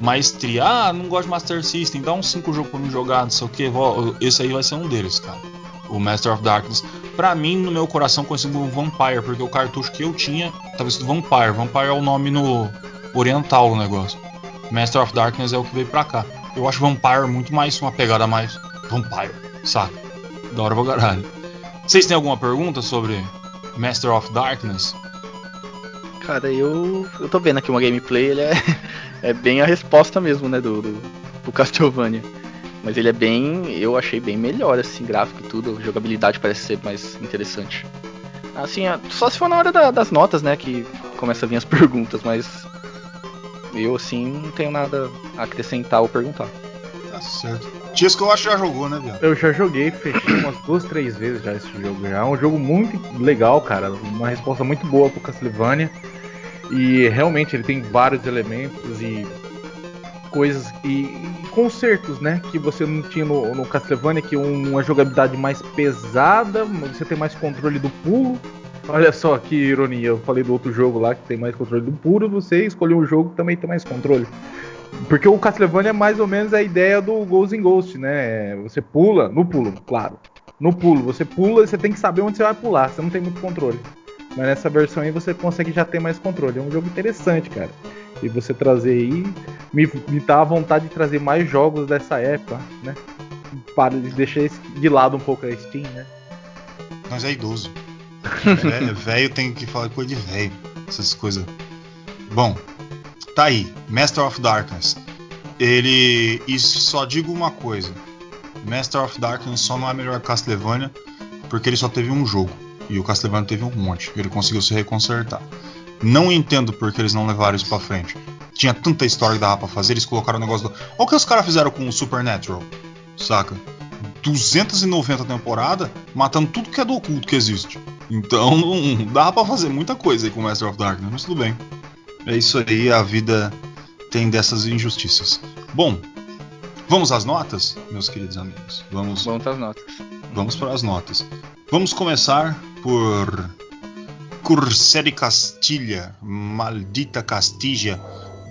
maestria. Ah, não gosto de Master System, dá uns 5 jogos pra me jogar, não sei o que. Esse aí vai ser um deles, cara. O Master of Darkness. Pra mim, no meu coração, conhecido como Vampire, porque o cartucho que eu tinha tava escrito Vampire. Vampire é o nome no oriental do negócio. Master of Darkness é o que veio pra cá. Eu acho Vampire muito mais uma pegada mais Vampire, saca? Da hora pra caralho. Vocês têm alguma pergunta sobre Master of Darkness?
Cara, eu, eu tô vendo aqui uma gameplay, ele é, é bem a resposta mesmo, né, do, do, do Castlevania. Mas ele é bem, eu achei bem melhor, assim, gráfico e tudo, a jogabilidade parece ser mais interessante. Assim, é, só se for na hora da, das notas, né, que começa a vir as perguntas, mas eu, assim, não tenho nada a acrescentar ou perguntar.
Tá certo. Tisco eu acho que já jogou, né, Viado?
Eu já joguei, fechei umas duas, três vezes já esse jogo. Já é um jogo muito legal, cara. Uma resposta muito boa pro Castlevania. E realmente ele tem vários elementos e coisas e, e consertos, né? Que você não tinha no, no Castlevania, que uma jogabilidade mais pesada, você tem mais controle do pulo. Olha só que ironia, eu falei do outro jogo lá que tem mais controle do puro, você escolheu um jogo que também tem mais controle. Porque o Castlevania é mais ou menos a ideia do Ghost in Ghost, né? Você pula, no pulo, claro. no pulo. Você pula e você tem que saber onde você vai pular. Você não tem muito controle. Mas nessa versão aí você consegue já ter mais controle. É um jogo interessante, cara. E você trazer aí. Me, me dá a vontade de trazer mais jogos dessa época, né? Para deixar de lado um pouco a Steam, né?
Mas é idoso. É, velho tem que falar coisa de velho. Essas coisas. Bom, tá aí. Master of Darkness. Ele. Só digo uma coisa. Master of Darkness só não é melhor que Castlevania porque ele só teve um jogo. E o Castlevania teve um monte. Ele conseguiu se reconsertar. Não entendo porque eles não levaram isso pra frente. Tinha tanta história que dava pra fazer, eles colocaram o negócio do. Olha o que os caras fizeram com o Supernatural. Saca? 290 temporadas, matando tudo que é do oculto que existe. Então não dá para fazer muita coisa aí com Master of Darkness, mas tudo bem. É isso aí, a vida tem dessas injustiças. Bom, vamos às notas, meus queridos amigos. Vamos,
vamos às notas.
Vamos para as notas. Vamos começar por Cursé de Castilha, Maldita Castilha,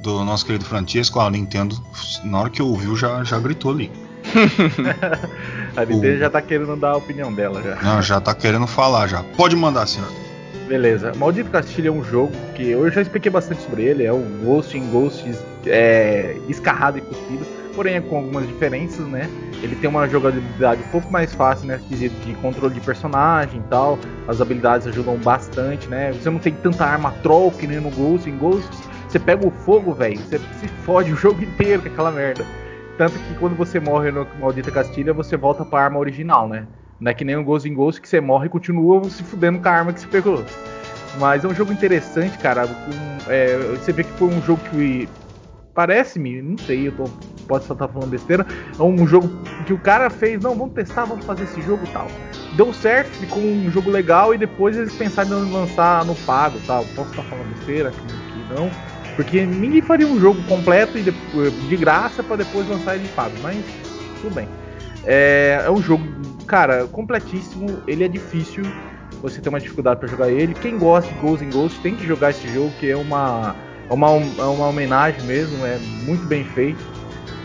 do nosso querido Francesco. A Nintendo, na hora que ouviu, já, já gritou ali.
a Nintendo o... já tá querendo dar a opinião dela já.
Não, já tá querendo falar já. Pode mandar, senhor.
Beleza. Maldito Castilho é um jogo que eu já expliquei bastante sobre ele. É um Ghost in Ghosts é, escarrado e cuspido, porém é com algumas diferenças, né? Ele tem uma jogabilidade um pouco mais fácil, né? Quesito de controle de personagem e tal. As habilidades ajudam bastante, né? Você não tem tanta arma troll que nem no Ghost in Ghosts. Você pega o fogo, velho, você se fode o jogo inteiro com aquela merda. Tanto que quando você morre no Maldita Castilha, você volta pra arma original, né? Não é que nem o Ghost in Ghost que você morre e continua se fudendo com a arma que você pegou. Mas é um jogo interessante, cara. Um, é, você vê que foi um jogo que parece-me, não sei, eu tô, pode só estar tá falando besteira. É um jogo que o cara fez, não, vamos testar, vamos fazer esse jogo tal. Deu certo, ficou um jogo legal e depois eles pensaram em lançar no pago tal. Posso estar tá falando besteira aqui, aqui não. Porque ninguém faria um jogo completo e de, de graça para depois lançar ele pago, mas tudo bem. É, é um jogo cara, completíssimo. Ele é difícil. Você tem uma dificuldade para jogar ele. Quem gosta de Ghost in Ghost tem que jogar esse jogo, que é uma, uma, é uma homenagem mesmo, é muito bem feito.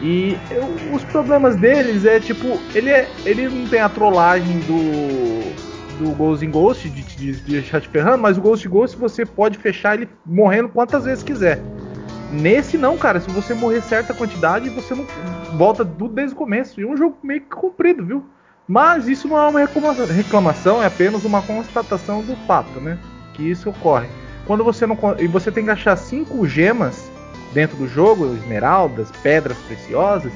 E eu, os problemas deles é tipo, ele, é, ele não tem a trollagem do do Ghost in Ghost de, de, de deixar te ferrando, mas o Ghost in Ghost você pode fechar ele morrendo quantas vezes quiser. Nesse não, cara, se você morrer certa quantidade, você não volta tudo desde o começo. E é um jogo meio que comprido, viu? Mas isso não é uma reclamação, é apenas uma constatação do fato, né? Que isso ocorre. Quando você não e você tem que achar cinco gemas dentro do jogo, esmeraldas, pedras preciosas,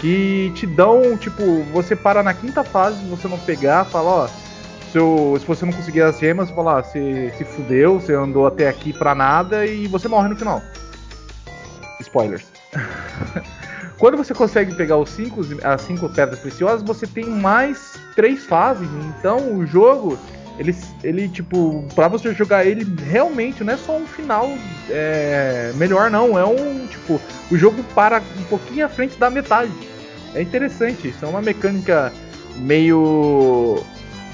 que te dão, tipo, você para na quinta fase, você não pegar, fala, ó, se, eu, se você não conseguir as gemas, fala, você se fudeu, você andou até aqui pra nada e você morre no final. Spoilers. Quando você consegue pegar os cinco, as cinco pedras preciosas, você tem mais três fases. Então o jogo, ele, ele tipo, para você jogar ele realmente não é só um final é, melhor, não. É um tipo, o jogo para um pouquinho à frente da metade. É interessante. Isso é uma mecânica meio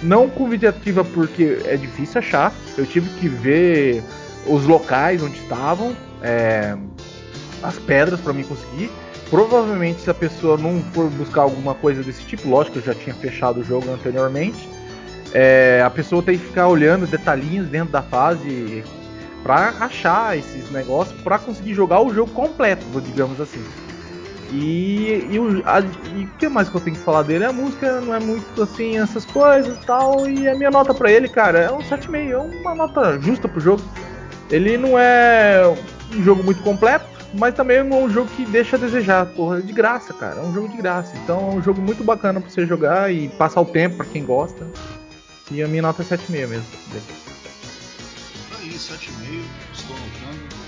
não convidativa porque é difícil achar. Eu tive que ver os locais onde estavam, é, as pedras para mim conseguir. Provavelmente, se a pessoa não for buscar alguma coisa desse tipo, lógico, eu já tinha fechado o jogo anteriormente, é, a pessoa tem que ficar olhando detalhinhos dentro da fase para achar esses negócios, para conseguir jogar o jogo completo, digamos assim. E, e, o, a, e que mais que eu tenho que falar dele? A música não é muito assim, essas coisas e tal. E a minha nota para ele, cara, é um 7,5. É uma nota justa pro jogo. Ele não é um jogo muito completo, mas também é um jogo que deixa a desejar, porra, de graça, cara. É um jogo de graça. Então é um jogo muito bacana pra você jogar e passar o tempo pra quem gosta. E a minha nota é 7,5 mesmo.
Aí, 7,5, estou anotando.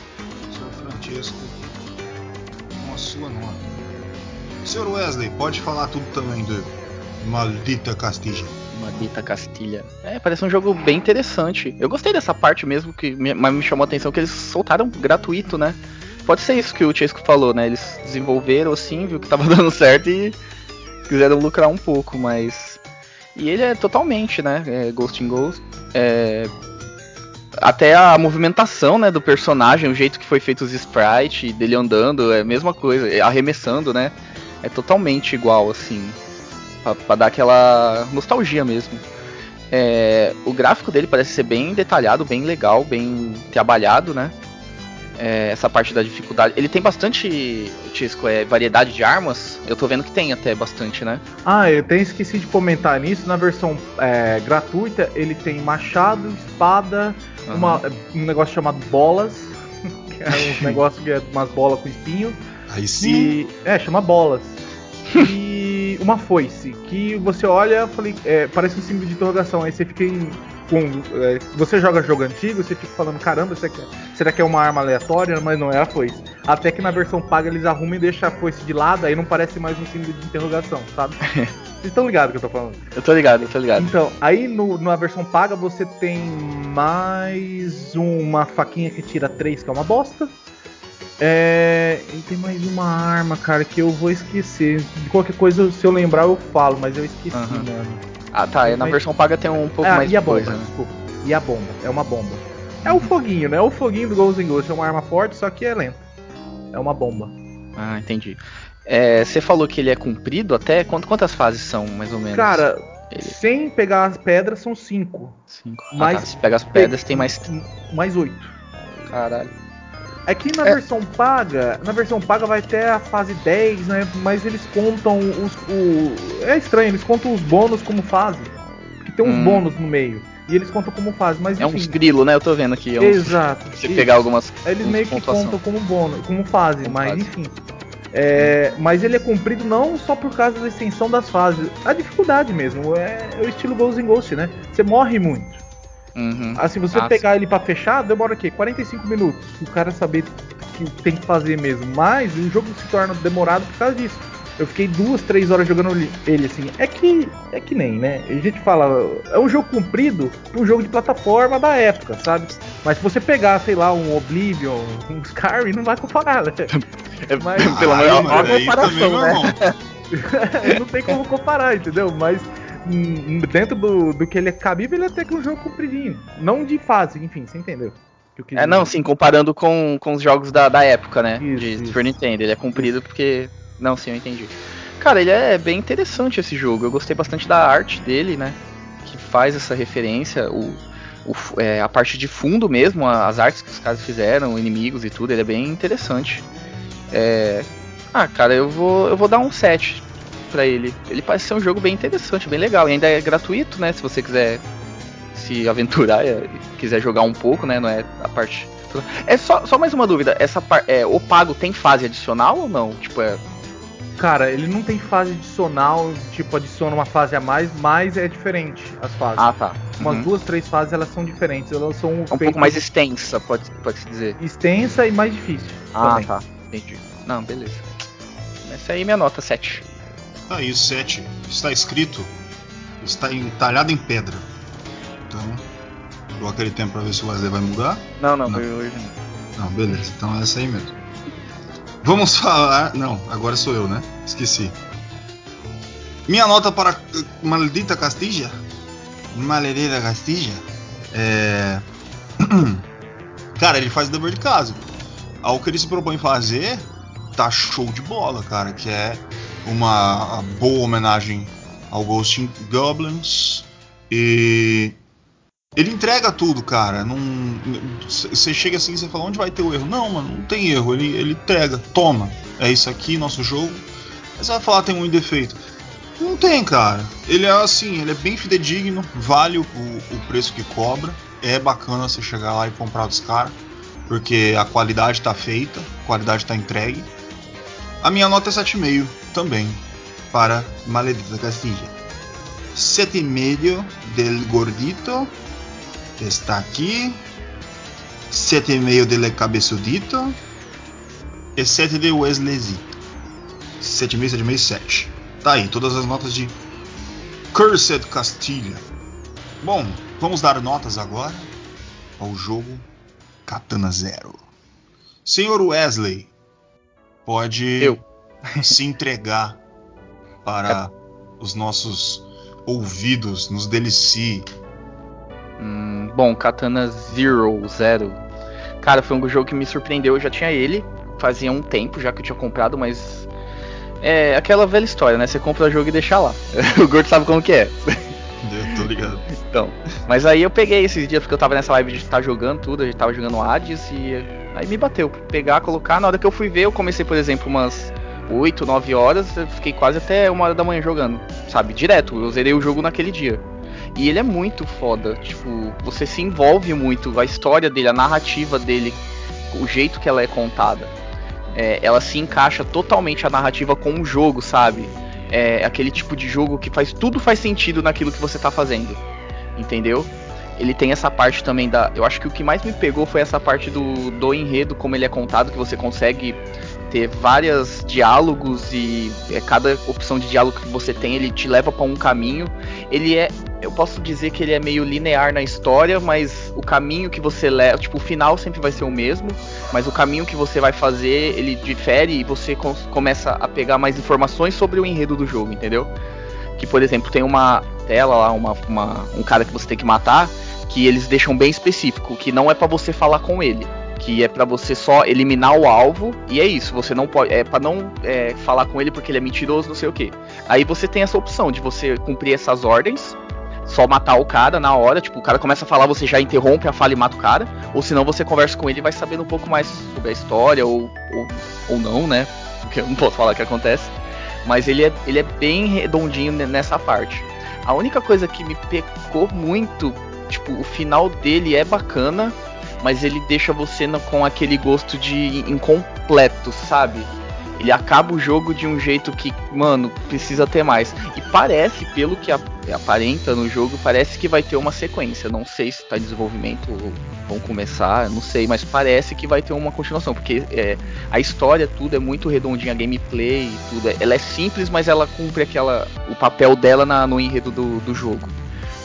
Sou Francesco com a sua nota. Senhor Wesley, pode falar tudo também do Maldita Castilha.
Maldita Castilha. É, parece um jogo bem interessante. Eu gostei dessa parte mesmo, que me, mas me chamou a atenção que eles soltaram gratuito, né? Pode ser isso que o Chesco falou, né? Eles desenvolveram assim, viu que tava dando certo e quiseram lucrar um pouco, mas. E ele é totalmente, né? É Ghost in Ghost. É... Até a movimentação né, do personagem, o jeito que foi feito os sprites, dele andando, é a mesma coisa, arremessando, né? É totalmente igual, assim. Pra, pra dar aquela nostalgia mesmo. É, o gráfico dele parece ser bem detalhado, bem legal, bem trabalhado, né? É, essa parte da dificuldade. Ele tem bastante, Tisco, é, variedade de armas. Eu tô vendo que tem até bastante, né?
Ah, eu até esqueci de comentar nisso. Na versão é, gratuita, ele tem machado, espada,
Uhum.
uma- um negócio chamado bolas. Que é um negócio que é umas bolas com espinho.
Aí sim.
E. É, chama bolas. E uma foice, que você olha, falei, é, parece um símbolo de interrogação. Aí você fica em. Com, é, você joga jogo antigo, você fica falando, caramba, será que, será que é uma arma aleatória? Mas não é a foice. Até que na versão paga eles arrumam e deixam a foice de lado, aí não parece mais um símbolo de interrogação, sabe? Vocês estão ligados que eu tô falando?
Eu tô ligado, eu tô ligado.
Então, aí no, na versão paga você tem mais uma faquinha que tira 3, que é uma bosta. É, e tem mais uma arma, cara, que eu vou esquecer. De qualquer coisa, se eu lembrar, eu falo, mas eu esqueci,
Aham.
mano.
Ah, tá. Na
Mas-
versão paga tem um pouco
Ah,
mais
e a
de
bomba,
coisa, né?
desculpa. E a bomba, é uma bomba. É o foguinho, né? O foguinho do Ghost and Ghost é uma arma forte, só que é lenta. É uma bomba.
Ah, entendi. É, você falou que ele é comprido até? Quant- Quantas fases são, mais ou menos?
Cara,
Ele-
sem pegar as pedras, são 5.
Cinco. Ah,
mas-
tá. Se pega as pedras, tem mais.
Mais 8.
Caralho.
É que na
É.
versão paga, na versão paga vai até a fase 10, né? Mas eles contam os. O... É estranho, eles contam os bônus como fase. Porque tem uns
Hum.
bônus no meio. E eles contam como fase, mas
É
enfim.
uns grilo, né? Eu tô vendo aqui. É uns...
Exato.
Se pegar algumas.
Eles meio que contam como bônus, como fase,
Como
mas
fase.
enfim. É, mas ele é cumprido não só por causa da extensão das fases, a dificuldade mesmo. É, é o estilo Ghost in Ghost, né? Você morre muito.
Uhum.
Assim, você
Ah,
pegar ele pra fechar, demora o quê? 45 minutos. O cara saber o que tem que fazer mesmo. Mas o jogo se torna demorado por causa disso. Eu fiquei duas, três horas jogando ele assim. É que. É que nem, né? A gente fala. É um jogo comprido um jogo de plataforma da época, sabe? Mas se você pegar, sei lá, um Oblivion, um Skyrim, não vai comparar, né?
É,
Mas-
pelo
Aí,
menos
mano,
ó a
aí
comparação, né?
não tem como comparar, entendeu? Mas dentro do, do que ele é cabível, ele é até que um jogo compridinho. Não de fase, enfim, você entendeu?
É, não, sim, comparando com, com os jogos da, da época, né?
Isso,
de
isso.
Super Nintendo. Ele é comprido porque. Não, sim, eu entendi. Cara, ele é bem interessante esse jogo. Eu gostei bastante da arte dele, né? Que faz essa referência. O, o é, a parte de fundo mesmo, as artes que os caras fizeram, inimigos e tudo, ele é bem interessante. É, Ah, cara, eu vou, eu vou dar um 7 pra ele. Ele parece ser um jogo bem interessante, bem legal. E ainda é gratuito, né? Se você quiser se aventurar e quiser jogar um pouco, né? Não é a parte. É só, só mais uma dúvida. Essa par... é, o pago tem fase adicional ou não? Tipo, é.
Cara, ele não tem fase adicional, tipo, adiciona uma fase a mais, mas é diferente as fases.
Ah, tá.
Umas
Uhum.
duas, três fases, elas são diferentes. Elas são
É um pouco
feitas
mais extensa, pode, pode se dizer.
extensa e mais difícil.
Ah,
também.
tá. Entendi. Não, beleza. Essa aí é minha nota 7.
Tá aí, o 7. Está escrito. Está entalhado em pedra. Então, dou aquele tempo pra ver se o Wesley vai mudar.
Não, não,
Não.
foi hoje não.
Não, beleza. Então é essa aí mesmo. Vamos falar. Não, agora sou eu, né? Esqueci. Minha nota para Maldita Castilla. Maldita Castilla. É. Cara, ele faz o dever de casa. Ao que ele se propõe fazer, tá show de bola, cara. Que é uma boa homenagem ao Ghost in Goblins. E ele entrega tudo, cara. Você chega assim e você fala, onde vai ter o erro? Não, mano, não tem erro. Ele, ele entrega, toma. É isso aqui, nosso jogo. Aí você vai falar, tem um defeito. Não tem, cara. Ele é assim, ele é bem fidedigno, vale o, o preço que cobra. É bacana você chegar lá e comprar dos caras, porque a qualidade tá feita, a qualidade tá entregue. A minha nota é 7,5 também, para Maledita Castilla. 7,5 del gordito está aqui. 7,5 dele cabeçudito. E 7 de Wesleyzito. 7,5, 7,5, 7. Tá aí, todas as notas de Cursed Castilla. Bom, vamos dar notas agora ao jogo Katana Zero. Senhor Wesley, pode
Eu.
Se entregar para os nossos ouvidos, nos delicie.
Hum, bom, Katana Zero, Zero. Cara, foi um jogo que me surpreendeu. Eu já tinha ele fazia um tempo já que eu tinha comprado, mas É aquela velha história, né? Você compra o jogo e deixa lá. o Gordo sabe como que é.
Eu tô ligado.
Então, mas aí eu peguei esses dias porque eu tava nessa live de estar jogando tudo, a gente tava jogando Hades e aí me bateu. Pegar, colocar, na hora que eu fui ver, eu comecei, por exemplo, umas 8, 9 horas, eu fiquei quase até uma hora da manhã jogando, sabe? Direto, eu zerei o jogo naquele dia. E ele é muito foda, tipo, você se envolve muito, a história dele, a narrativa dele, o jeito que ela é contada. É, ela se encaixa totalmente a narrativa com o jogo, sabe? É aquele tipo de jogo que faz tudo faz sentido naquilo que você tá fazendo. Entendeu? Ele tem essa parte também da. Eu acho que o que mais me pegou foi essa parte do, do enredo, como ele é contado, que você consegue ter vários diálogos e é, cada opção de diálogo que você tem ele te leva para um caminho. Ele é, eu posso dizer que ele é meio linear na história, mas o caminho que você leva, tipo, o final sempre vai ser o mesmo, mas o caminho que você vai fazer ele difere e você começa a pegar mais informações sobre o enredo do jogo, entendeu? Que por exemplo tem uma tela lá, uma, uma um cara que você tem que matar, que eles deixam bem específico, que não é para você falar com ele que é para você só eliminar o alvo e é isso. Você não pode, é para não é, falar com ele porque ele é mentiroso, não sei o que. Aí você tem essa opção de você cumprir essas ordens, só matar o cara na hora, tipo o cara começa a falar, você já interrompe a fala e mata o cara, ou senão você conversa com ele e vai sabendo um pouco mais sobre a história ou, ou, ou não, né? Porque eu não posso falar o que acontece. Mas ele é, ele é bem redondinho nessa parte. A única coisa que me pecou muito, tipo, o final dele é bacana, mas ele deixa você com aquele gosto de incompleto, sabe? Ele acaba o jogo de um jeito que, mano, precisa ter mais. E parece, pelo que aparenta no jogo, parece que vai ter uma sequência. Não sei se tá em desenvolvimento ou vão começar, não sei, mas parece que vai ter uma continuação, porque é, a história, tudo é muito redondinha, a gameplay e tudo. Ela é simples, mas ela cumpre aquela o papel dela na, no enredo do, do jogo.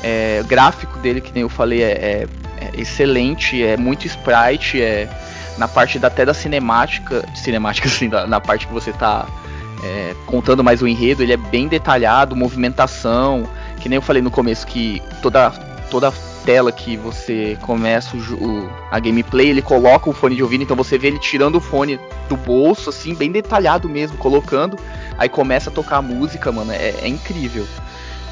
É, o gráfico dele, que nem eu falei, é é excelente, é muito sprite, é na parte da, até da cinemática, cinemática assim, na parte que você tá é, contando mais o enredo, ele é bem detalhado, movimentação, que nem eu falei no começo que toda toda tela que você começa o, o, a gameplay, ele coloca o fone de ouvido, então você vê ele tirando o fone do bolso, assim, bem detalhado mesmo, colocando, aí começa a tocar a música, mano, é, é incrível.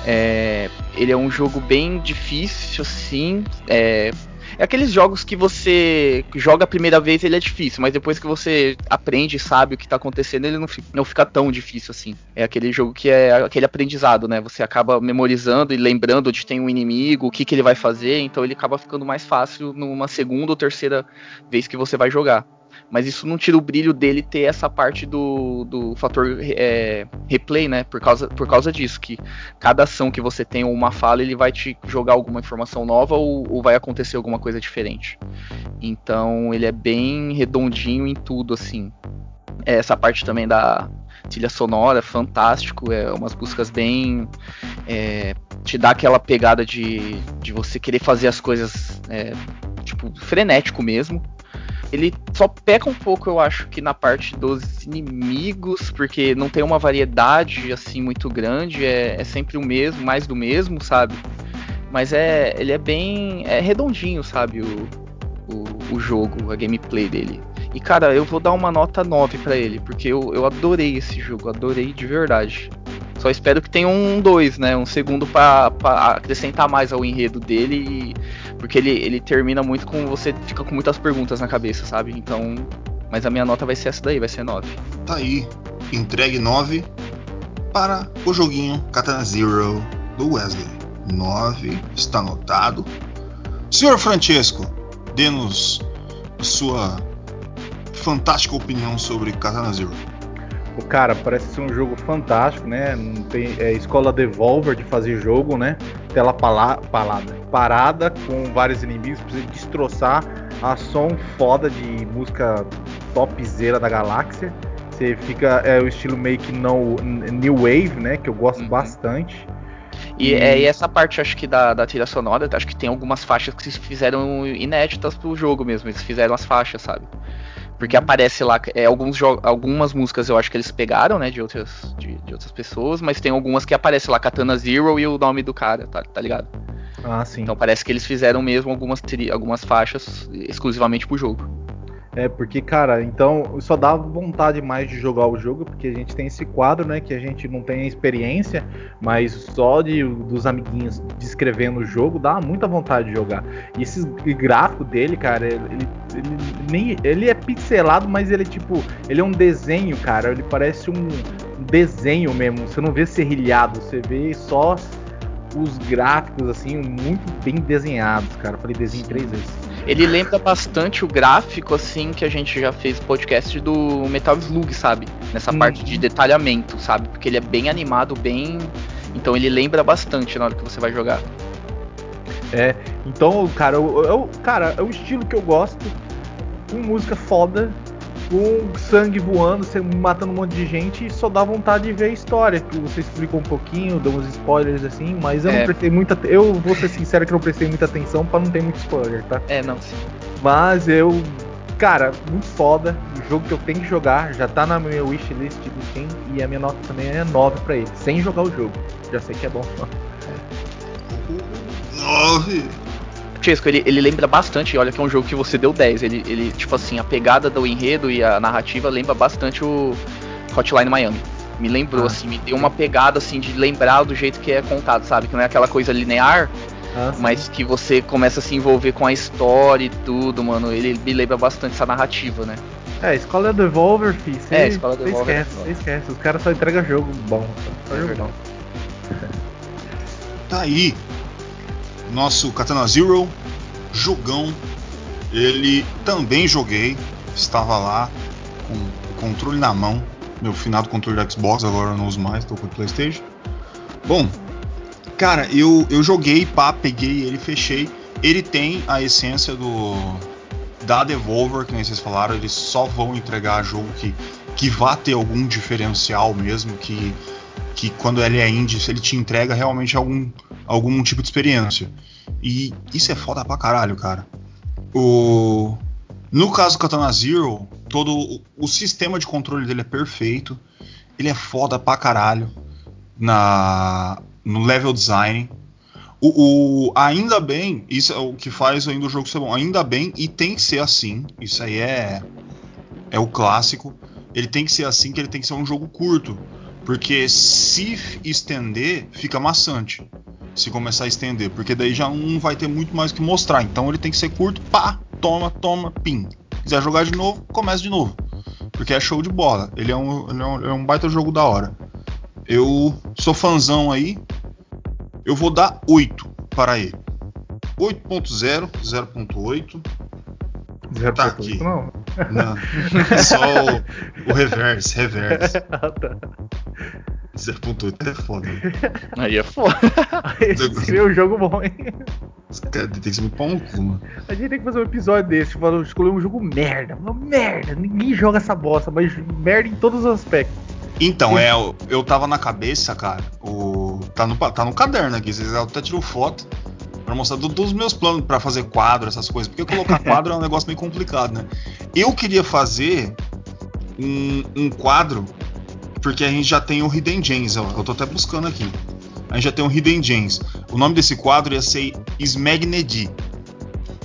É, ele é um jogo bem difícil, sim. É, é aqueles jogos que você joga a primeira vez ele é difícil, mas depois que você aprende e sabe o que está acontecendo, ele não fica, não fica, tão difícil assim. É aquele jogo que é aquele aprendizado, né? Você acaba memorizando e lembrando onde tem um inimigo, o que, que ele vai fazer, então ele acaba ficando mais fácil numa segunda ou terceira vez que você vai jogar mas isso não tira o brilho dele ter essa parte do, do fator é, replay, né? Por causa, por causa disso, que cada ação que você tem ou uma fala, ele vai te jogar alguma informação nova ou, ou vai acontecer alguma coisa diferente. Então ele é bem redondinho em tudo, assim. É, essa parte também da trilha sonora, fantástico, é umas buscas bem. É, te dá aquela pegada de, de você querer fazer as coisas, é, tipo, frenético mesmo ele só peca um pouco, eu acho, que na parte dos inimigos, porque não tem uma variedade assim muito grande, é, é sempre o mesmo, mais do mesmo, sabe? Mas é, ele é bem é redondinho, sabe? O, o, o jogo, a gameplay dele. E cara, eu vou dar uma nota 9 para ele, porque eu, eu adorei esse jogo, adorei de verdade. Só espero que tenha um 2, né? Um segundo para acrescentar mais ao enredo dele. E, porque ele, ele termina muito com você fica com muitas perguntas na cabeça, sabe? Então. Mas a minha nota vai ser essa daí, vai ser 9.
Tá aí. Entregue 9 para o joguinho Katana Zero do Wesley. 9 está anotado. Senhor Francesco, dê-nos sua fantástica opinião sobre Katana Zero.
O cara parece ser um jogo fantástico, né? Não tem é, escola Devolver de fazer jogo, né? Tela pala, palada, parada com vários inimigos, precisa destroçar a som foda de música topzera da galáxia. Você fica é o estilo meio que no, new wave, né? Que eu gosto uhum. bastante.
E, é, e essa parte, acho que da, da trilha sonora, acho que tem algumas faixas que se fizeram inéditas pro jogo mesmo. Eles fizeram as faixas, sabe? Porque aparece lá é, alguns algumas músicas eu acho que eles pegaram, né, de outras, de, de, outras pessoas, mas tem algumas que aparece lá Katana Zero e o nome do cara, tá, tá ligado?
Ah, sim.
Então parece que eles fizeram mesmo algumas, algumas faixas exclusivamente pro jogo.
É, porque, cara, então só dá vontade mais de jogar o jogo, porque a gente tem esse quadro, né, que a gente não tem experiência, mas só de, dos amiguinhos descrevendo o jogo dá muita vontade de jogar. E esse gráfico dele, cara, ele, ele, nem, ele é pixelado, mas ele é tipo, ele é um desenho, cara, ele parece um desenho mesmo, você não vê serrilhado, você vê só os gráficos, assim, muito bem desenhados, cara. Eu falei desenho três vezes.
Ele lembra bastante o gráfico, assim, que a gente já fez podcast do Metal Slug, sabe? Nessa
Hum.
parte de detalhamento, sabe? Porque ele é bem animado, bem. Então ele lembra bastante na hora que você vai jogar.
É, então, cara, eu, eu- cara, é o estilo que eu gosto. Com música foda, com sangue voando, você matando um monte de gente, e só dá vontade de ver a história. Que você explicou um pouquinho, deu uns spoilers assim, mas eu
É.
não prestei muita. Eu vou ser sincero que eu não prestei muita atenção pra não ter muito spoiler, tá?
É, não, sim.
Mas eu. Cara, muito foda. O jogo que eu tenho que jogar já tá na minha wishlist do Steam e a minha nota também é 9 pra ele, sem jogar o jogo. Já sei que é bom.
9.
Chesco, ele, ele lembra bastante, olha que é um jogo que você deu 10. Ele, ele, tipo assim, a pegada do enredo e a narrativa lembra bastante o Hotline Miami. Me lembrou,
Ah,
assim, me deu uma pegada assim de lembrar do jeito que é contado, sabe? Que não é aquela coisa linear,
Ah,
mas que você começa a se envolver com a história e tudo, mano. Ele me lembra bastante essa narrativa, né?
É, escola Devolver, fi. Cê,
É, escola
cê
Devolver é
Esquece, esquece. Os caras só entregam jogo bom. Só, só
É
jogo
verdade.
bom.
Tá aí. Nosso Katana Zero, jogão. Ele também joguei. Estava lá com o controle na mão. Meu finado controle do Xbox, agora eu não uso mais, tô com o Playstation. Bom, cara, eu, eu joguei, pá, peguei ele, fechei. Ele tem a essência do da Devolver, que nem vocês falaram, eles só vão entregar jogo que, que vá ter algum diferencial mesmo, que, que quando ele é indie, ele te entrega realmente algum, algum tipo de experiência. E isso é foda pra caralho, cara. O... No caso do Katana Zero, todo o, sistema de controle dele é perfeito. Ele é foda pra caralho na, no level design. O, o- ainda bem, isso é o que faz ainda o jogo ser bom. Ainda bem, e tem que ser assim. Isso aí é, é o clássico. Ele tem que ser assim, que ele tem que ser um jogo curto. Porque se estender, fica maçante. Se começar a estender. Porque daí já não vai ter muito mais que mostrar. Então ele tem que ser curto, pá, toma, toma, pim. Quiser jogar de novo, começa de novo. Porque é show de bola. Ele é um, ele é um, é um baita jogo da hora. Eu sou fãzão aí. Eu vou dar 8 para ele. 8.0, 0.8.
Zero
Tá
ponto
aqui.
Não.
Não, só o, o reverse, reverse.
Ah, tá.
0.8 é foda.
Aí é foda.
Esse seria um jogo bom, hein?
Os caras Tem que ser muito pau no cu, mano.
A gente tem que fazer um episódio desse, falando, escolher um jogo merda. Uma merda. Ninguém joga essa bosta, mas merda em todos os aspectos.
Então, é, eu- eu tava na cabeça, cara. O, tá, no, tá no caderno aqui. Vocês até tirou foto pra mostrar do- dos meus planos pra fazer quadro, essas coisas. Porque colocar quadro é um negócio meio complicado, né? Eu queria fazer um, um quadro, porque a gente já tem o Hidden Gems, ó. Eu tô até buscando aqui. A gente já tem o Hidden Gems. O nome desse quadro ia ser Smagnedi,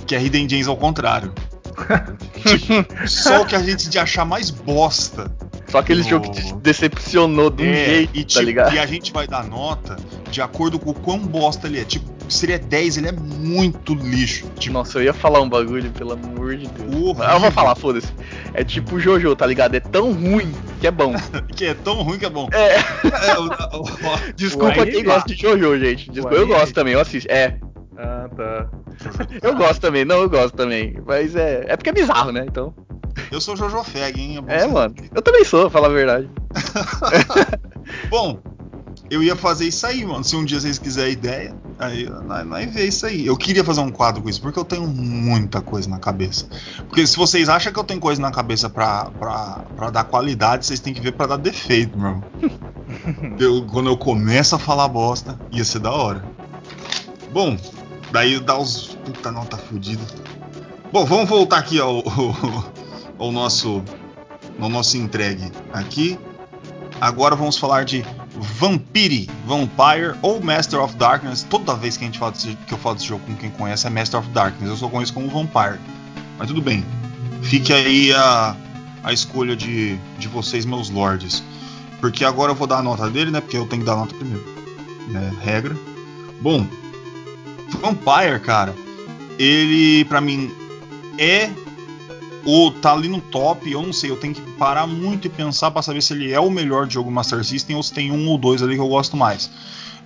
que é Hidden Gems ao contrário. Tipo, só o que a gente de achar mais bosta
Só aquele
No-
jogo que te decepcionou de um
é,
jeito,
e,
tá
tipo,
ligado?
e a gente vai dar nota de acordo com o quão bosta ele é. Tipo, se ele é 10, ele é muito lixo. Tipo,
Nossa, eu ia falar um bagulho, pelo amor de Deus.
Horrível.
Eu vou falar, foda-se. É tipo o Jojo, tá ligado? É tão ruim que é bom.
que é tão ruim que é bom.
É,
É,
desculpa
anime?
quem gosta de Jojo, gente. Desculpa, eu gosto também, eu assisto. É,
Ah, tá.
eu gosto também, não, eu gosto também. Mas é. É porque é bizarro, né? Então.
Eu sou Jojo Feg, hein?
É,
saber.
mano. Eu também sou, falar a verdade.
Bom, eu ia fazer isso aí, mano. Se um dia vocês quiserem ideia, aí nós vê isso aí. Eu queria fazer um quadro com isso, porque eu tenho muita coisa na cabeça. Porque se vocês acham que eu tenho coisa na cabeça pra, pra, pra dar qualidade, vocês têm que ver pra dar defeito, meu. Eu- quando eu começo a falar bosta, ia ser da hora. Bom, daí dá os. Puta, não, tá fudido. Bom, vamos voltar aqui ao, ao, nosso. ao nosso entregue aqui. Agora vamos falar de Vampire, Vampire ou Master of Darkness. Toda vez que a gente fala desse, que eu falo desse jogo com quem conhece é Master of Darkness. Eu só conheço como Vampire. Mas tudo bem. Fique aí a, a escolha de, de vocês, meus lords. Porque agora eu vou dar a nota dele, né? Porque eu tenho que dar a nota primeiro. Né? Regra. Bom, Vampire, cara, ele para mim é ou tá ali no top, eu não sei, eu tenho que parar muito e pensar para saber se ele é o melhor jogo Master System ou se tem um ou dois ali que eu gosto mais.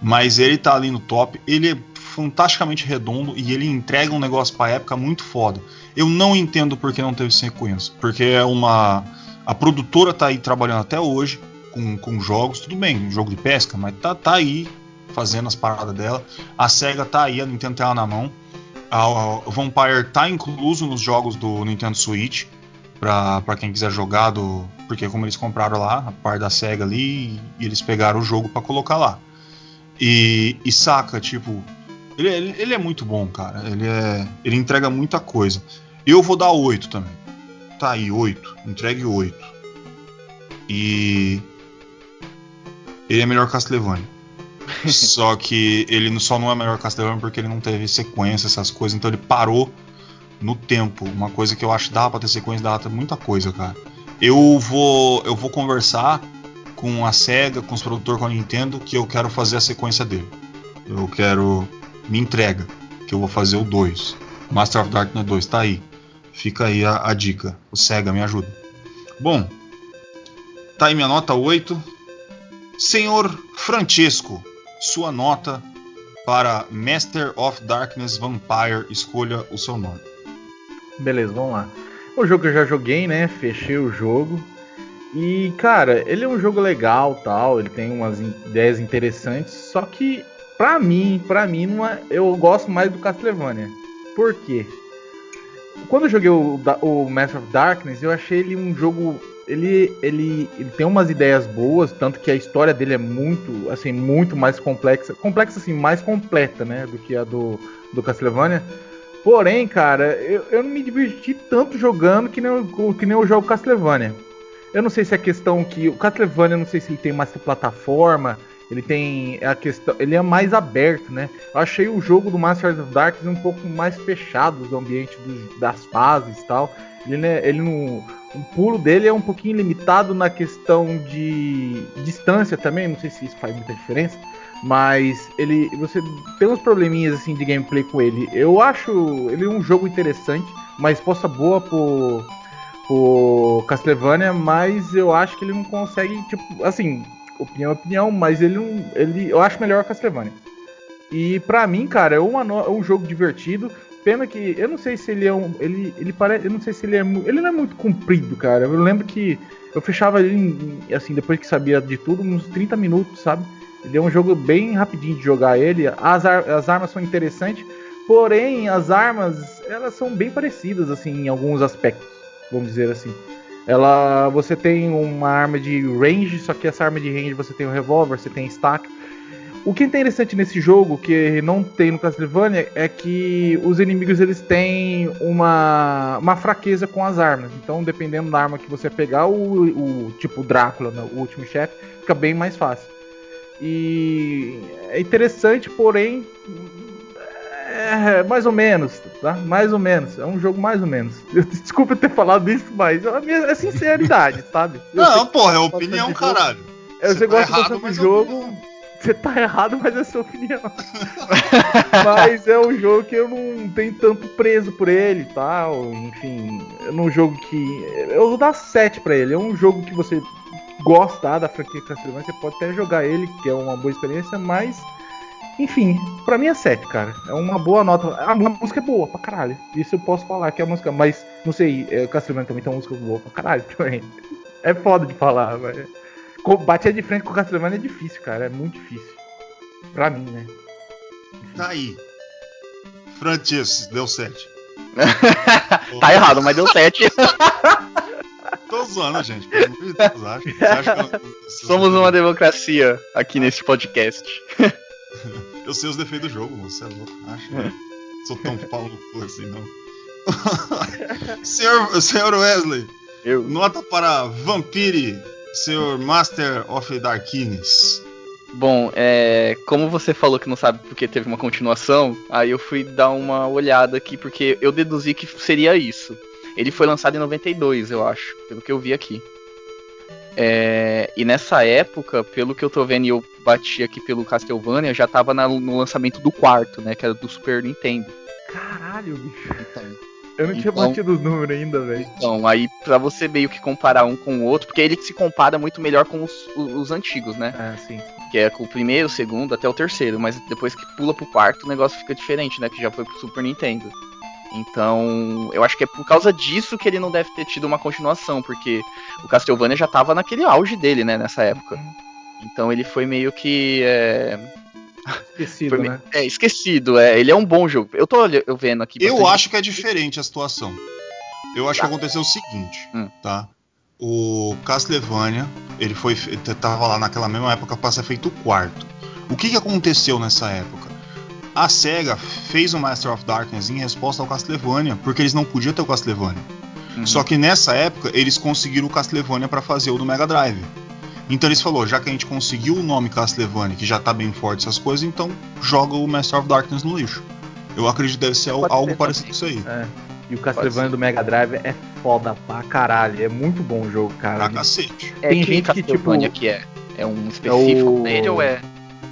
Mas ele tá ali no top, ele é fantasticamente redondo e ele entrega um negócio pra época muito foda. Eu não entendo por que não teve sequência, porque é uma a produtora tá aí trabalhando até hoje com, com jogos, tudo bem, jogo de pesca, mas tá, tá aí fazendo as paradas dela. A SEGA tá aí, a Nintendo tem ela na mão. O Vampire tá incluso nos jogos do Nintendo Switch para quem quiser jogar do, porque como eles compraram lá a parte da Sega ali e eles pegaram o jogo para colocar lá. E, e, saca, tipo, ele, ele, ele, é muito bom, cara. Ele é, ele entrega muita coisa. Eu vou dar 8 também. Tá aí, 8. Entregue 8. E ele é melhor que Castlevania. Só que ele só não é melhor Castlevania porque ele não teve sequência, essas coisas, então ele parou no tempo. Uma coisa que eu acho que dá pra ter sequência, dá pra muita coisa, cara. Eu vou, eu vou conversar com a SEGA, com os produtores com a Nintendo, que eu quero fazer a sequência dele. Eu quero. Me entrega, que eu vou fazer o 2. Master of Darkness 2, tá aí. Fica aí a, a dica. O SEGA me ajuda. Bom, tá aí minha nota 8. Senhor Francesco, sua nota para Master of Darkness Vampire. Escolha o seu nome.
Beleza, vamos lá. O jogo que eu já joguei, né? Fechei o jogo. E, cara, ele é um jogo legal, tal, ele tem umas ideias interessantes, só que pra mim, pra mim é, eu gosto mais do Castlevania. Por quê? Quando eu joguei o, o Master of Darkness, eu achei ele um jogo ele, ele, ele tem umas ideias boas, tanto que a história dele é muito, assim, muito mais complexa, complexa assim, mais completa, né, do que a do, do Castlevania. Porém, cara, eu, eu não me diverti tanto jogando que nem, que nem eu jogo Castlevania. Eu não sei se é questão que o Castlevania, não sei se ele tem mais plataforma, ele tem a questão, ele é mais aberto, né? Eu achei o jogo do Master of Darkness um pouco mais fechado, do ambiente das fases e tal. Ele, né, ele não o pulo dele é um pouquinho limitado na questão de distância também, não sei se isso faz muita diferença, mas ele você tem uns probleminhas assim de gameplay com ele. Eu acho ele um jogo interessante, uma resposta boa pro, pro Castlevania, mas eu acho que ele não consegue, tipo, assim, opinião é opinião, mas ele não, ele eu acho melhor o Castlevania. E pra mim, cara, é, uma, é um jogo divertido. Pena que eu não sei se ele é um. Ele, ele parece. Eu não sei se ele é. Ele não é muito comprido, cara. Eu lembro que eu fechava ele, assim, depois que sabia de tudo, uns 30 minutos, sabe? Ele é um jogo bem rapidinho de jogar ele. As, ar as armas são interessantes, porém, as armas, elas são bem parecidas, assim, em alguns aspectos, vamos dizer assim. Ela, você tem uma arma de range, só que essa arma de range você tem o um revólver, você tem stack. O que é interessante nesse jogo, que não tem no Castlevania, é que os inimigos eles têm uma, uma fraqueza com as armas. Então, dependendo da arma que você pegar, o, o tipo Drácula, né, o último chefe, fica bem mais fácil. E é interessante, porém, é mais ou menos, tá? Mais ou menos. É um jogo mais ou menos. Desculpa ter falado isso, mas é, é sinceridade, sabe?
Não, porra, é opinião, caralho.
Eu, você, você tá gosta do jogo você tá errado, mas é sua opinião. mas é um jogo que eu não tenho tanto preso por ele e tal. Enfim, é um jogo que. Eu vou dar 7 pra ele. É um jogo que você gosta da franquia Castlevania, você pode até jogar ele, que é uma boa experiência, mas. Enfim, pra mim é 7, cara. É uma boa nota. A música é boa pra caralho. Isso eu posso falar que é a música, mas não sei, é, Castlevania também tem uma música boa pra caralho também. É foda de falar, mas. Bater de frente com o Castlevania é difícil, cara. É muito difícil. Pra mim, né?
Tá aí. Francis, deu 7.
tá errado, mas deu 7.
Tô zoando, gente. Pelo amor de Deus, acho.
Somos uma democracia aqui nesse podcast.
eu sei os defeitos do jogo, você é louco. Acho. Sou tão pau no cu assim, não. senhor, senhor Wesley, eu. nota para Vampire senhor Master of Darkness?
Bom, é, como você falou que não sabe porque teve uma continuação, aí eu fui dar uma olhada aqui porque eu deduzi que seria isso. Ele foi lançado em 92, eu acho, pelo que eu vi aqui. É, e nessa época, pelo que eu tô vendo e eu bati aqui pelo Castlevania, já tava na, no lançamento do quarto, né? Que era do Super Nintendo.
Caralho, bicho.
Então,
Eu não tinha
Então-
batido os números ainda, velho.
então, aí pra você meio que comparar um com o outro, porque ele se compara muito melhor com os, os- os antigos, né?
Ah, sim.
Que é com o primeiro, o segundo, até o terceiro. Mas depois que pula pro quarto, o negócio fica diferente, né? Que já foi pro Super Nintendo. Então, eu acho que é por causa disso que ele não deve ter tido uma continuação, porque o Castlevania já tava naquele auge dele, né? Nessa época. Então ele foi meio que. É,
Esquecido, né?
é, esquecido. É, ele é um bom jogo. Eu tô eu vendo aqui.
Eu acho que é diferente a situação. Eu acho que aconteceu o seguinte,
Hum.
tá? O Castlevania, ele foi tava lá naquela mesma época para ser feito o quarto. O que, que aconteceu nessa época? A SEGA fez o Master of Darkness em resposta ao Castlevania, porque eles não podiam ter o Castlevania.
Uhum.
Só que nessa época eles conseguiram o Castlevania para fazer o do Mega Drive. Então eles falou, já que a gente conseguiu o nome Castlevania, que já tá bem forte essas coisas, então joga o Master of Darkness no lixo. Eu acredito que deve ser
Pode
algo
ser
parecido com isso aí.
É. E o Castlevania do Mega Drive é foda pra caralho. É muito bom o jogo, cara.
Pra cacete.
É,
tem gente que,
Castlevania
tipo,
que é? É um específico
o-
dele ou é.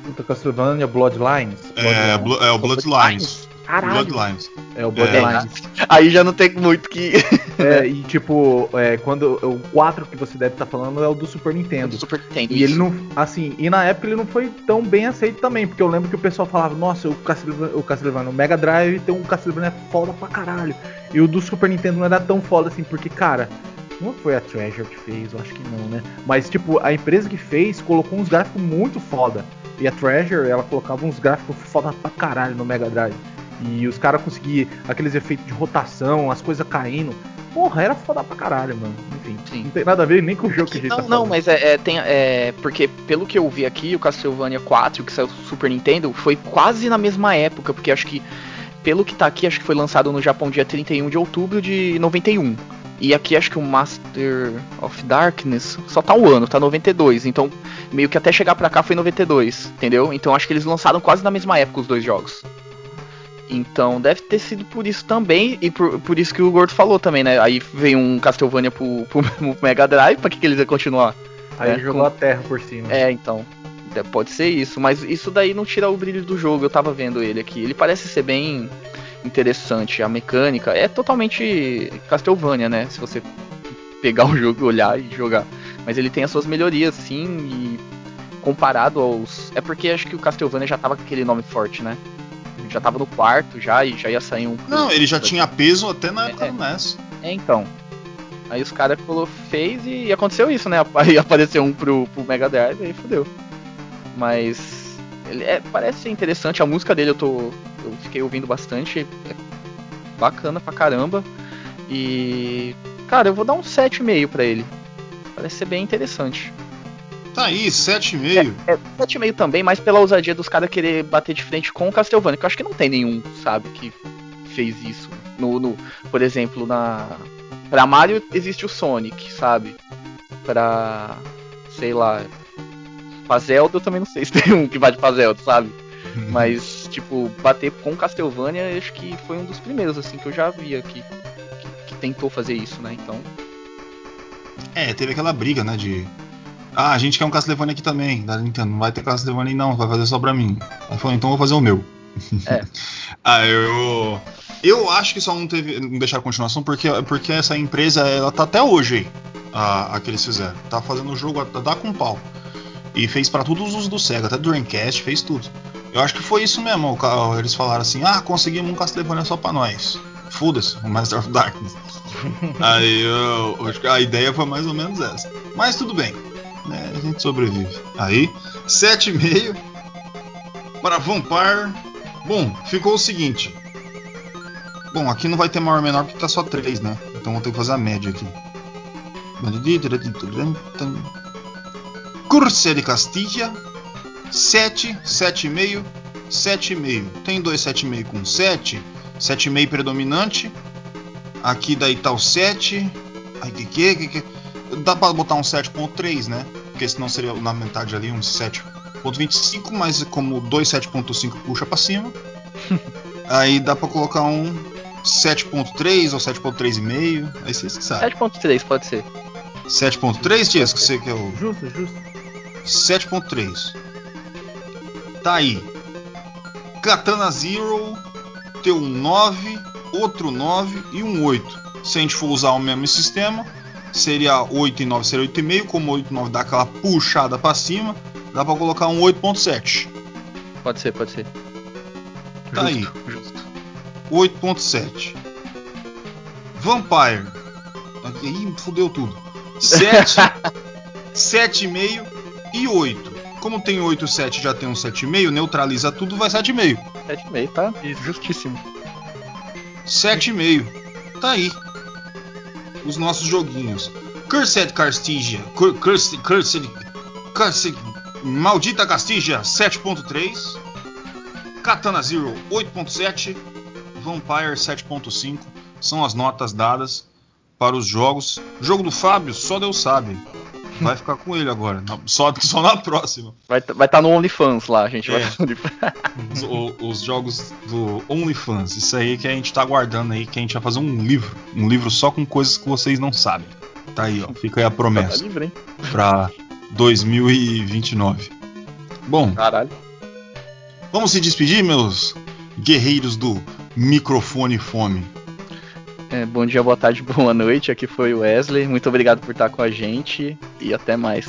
Puta, Castlevania Bloodlines.
É,
Bloodlines.
Blo- é o Bloodlines.
Caralho.
Bloodlines.
É o Bloodlines.
Aí já não tem muito que.
É, e tipo, é, quando o 4 que você deve estar falando é o do Super
do
Nintendo.
Super Nintendo.
E ele não, assim, e na época ele não foi tão bem aceito também, porque eu lembro que o pessoal falava, nossa, o Castlevania, o Castlevania no Mega Drive tem um Castlevania foda pra caralho. E o do Super Nintendo não era tão foda assim, porque, cara, não foi a Treasure que fez, eu acho que não, né? Mas, tipo, a empresa que fez colocou uns gráficos muito foda. E a Treasure, ela colocava uns gráficos foda pra caralho no Mega Drive. E os caras conseguiam aqueles efeitos de rotação, as coisas caindo. Porra, era foda pra caralho, mano. Enfim,
Sim.
não tem nada a ver nem com o jogo que a gente
Não,
tá
não,
falando.
mas é, é, tem, é. Porque pelo que eu vi aqui, o Castlevania 4, que saiu do Super Nintendo, foi quase na mesma época, porque acho que. Pelo que tá aqui, acho que foi lançado no Japão dia 31 de outubro de 91. E aqui acho que o Master of Darkness só tá um ano, tá 92. Então, meio que até chegar pra cá foi 92, entendeu? Então acho que eles lançaram quase na mesma época os dois jogos. Então deve ter sido por isso também, e por, por isso que o Gordo falou também, né? Aí veio um Castlevania pro, pro Mega Drive, pra que, que eles iam continuar?
Aí
É,
jogou
com-
a terra por cima.
É, então. é, Pode ser isso, mas isso daí não tira o brilho do jogo. Eu tava vendo ele aqui. Ele parece ser bem interessante. A mecânica é totalmente Castlevania, né? Se você pegar o jogo, olhar e jogar. Mas ele tem as suas melhorias, sim, e comparado aos. É porque acho que o Castlevania já tava com aquele nome forte, né? Já tava no quarto já e já ia sair um.
Não, ele já tinha peso até na
É,
época
é.
do NES.
É, então. Aí os caras fez e aconteceu isso, né? Aí apareceu um pro, pro Mega Drive e aí fodeu. Mas ele é, parece ser interessante, a música dele eu tô. Eu fiquei ouvindo bastante. É bacana pra caramba. E. Cara, eu vou dar um 7,5 pra ele. Parece ser bem interessante.
Tá aí, 7,5.
É, 7,5 também, mas pela ousadia dos caras querer bater de frente com o Castlevania, que eu acho que não tem nenhum, sabe, que fez isso. No, no, por exemplo, na. Pra Mario existe o Sonic, sabe? Pra. sei lá. Pra Zelda eu também não sei se tem um que vai pra Zelda, sabe? Mas, tipo, bater com Castlevania acho que foi um dos primeiros, assim, que eu já vi aqui. Que, que tentou fazer isso, né? Então.
É, teve aquela briga, né, de... Ah, a gente quer um Castlevania aqui também, da Nintendo. Não vai ter Castlevania não, vai fazer só pra mim. Aí falou, então eu vou fazer o meu.
É.
ah, eu... Eu acho que só não teve, não deixaram continuação porque, porque essa empresa, ela tá até hoje aí, a, a que eles fizeram. Tá fazendo o jogo, dá com pau. E fez pra todos os do Sega, até do Dreamcast, fez tudo. Eu acho que foi isso mesmo, eles falaram assim, ah, conseguimos um Castlevania só pra nós. Foda-se, o Master of Darkness. Aí eu, a ideia foi mais ou menos essa. Mas tudo bem, né? A gente sobrevive. Aí, 7,5 para Vampire. Bom, ficou o seguinte. Bom, aqui não vai ter maior ou menor porque tá só 3, né? Então vou ter que fazer a média aqui. Curse de Castilla 7, 7,5, 7,5. Tem dois 7,5 com 7, 7,5 predominante. Aqui daí tá o 7. Ai, que que, que que. Dá pra botar um 7.3, né? Porque senão seria na metade ali um 7.25, mas como 2 7.5 puxa pra cima. aí dá pra colocar um 7.3 ou 7.3,5? Aí vocês que sabem.
7.3 pode ser.
7.3, Tiesco? Você que é o.
Justo, justo.
7.3. Tá aí. Katana Zero tem um 9, outro 9 e um 8. Se a gente for usar o mesmo sistema, seria 8 e 9 seria 8,5. Como 8 e 9 dá aquela puxada para cima, dá para colocar um 8.7.
Pode ser, pode ser.
Tá
Justo,
aí.
Justo.
8.7. Vampire. Aí fudeu tudo. 7, 7,5 e 8. Como tem 8 e 7 já tem um 7,5, neutraliza tudo, vai 7,5.
7,5, tá? Justíssimo.
7,5. Tá aí. Os nossos joguinhos. Cursed Castigia. Cur- Cursed. Cursed. Cursed. Maldita Castigia 7.3. Katana Zero 8.7. Vampire 7.5. São as notas dadas para os jogos. Jogo do Fábio, só Deus sabe. Vai ficar com ele agora. Só, só na próxima.
Vai estar vai tá no OnlyFans lá, a gente vai
É. Os, os jogos do OnlyFans. Isso aí que a gente tá aguardando aí, que a gente vai fazer um livro. Um livro só com coisas que vocês não sabem. Tá aí, ó. Fica aí a
Tá
promessa
livre, hein?
pra 2029. Bom,
Caralho.
vamos se despedir, meus guerreiros do microfone fome.
É, bom dia, boa tarde, boa noite. Aqui foi o Wesley. Muito obrigado por estar com a gente e até mais.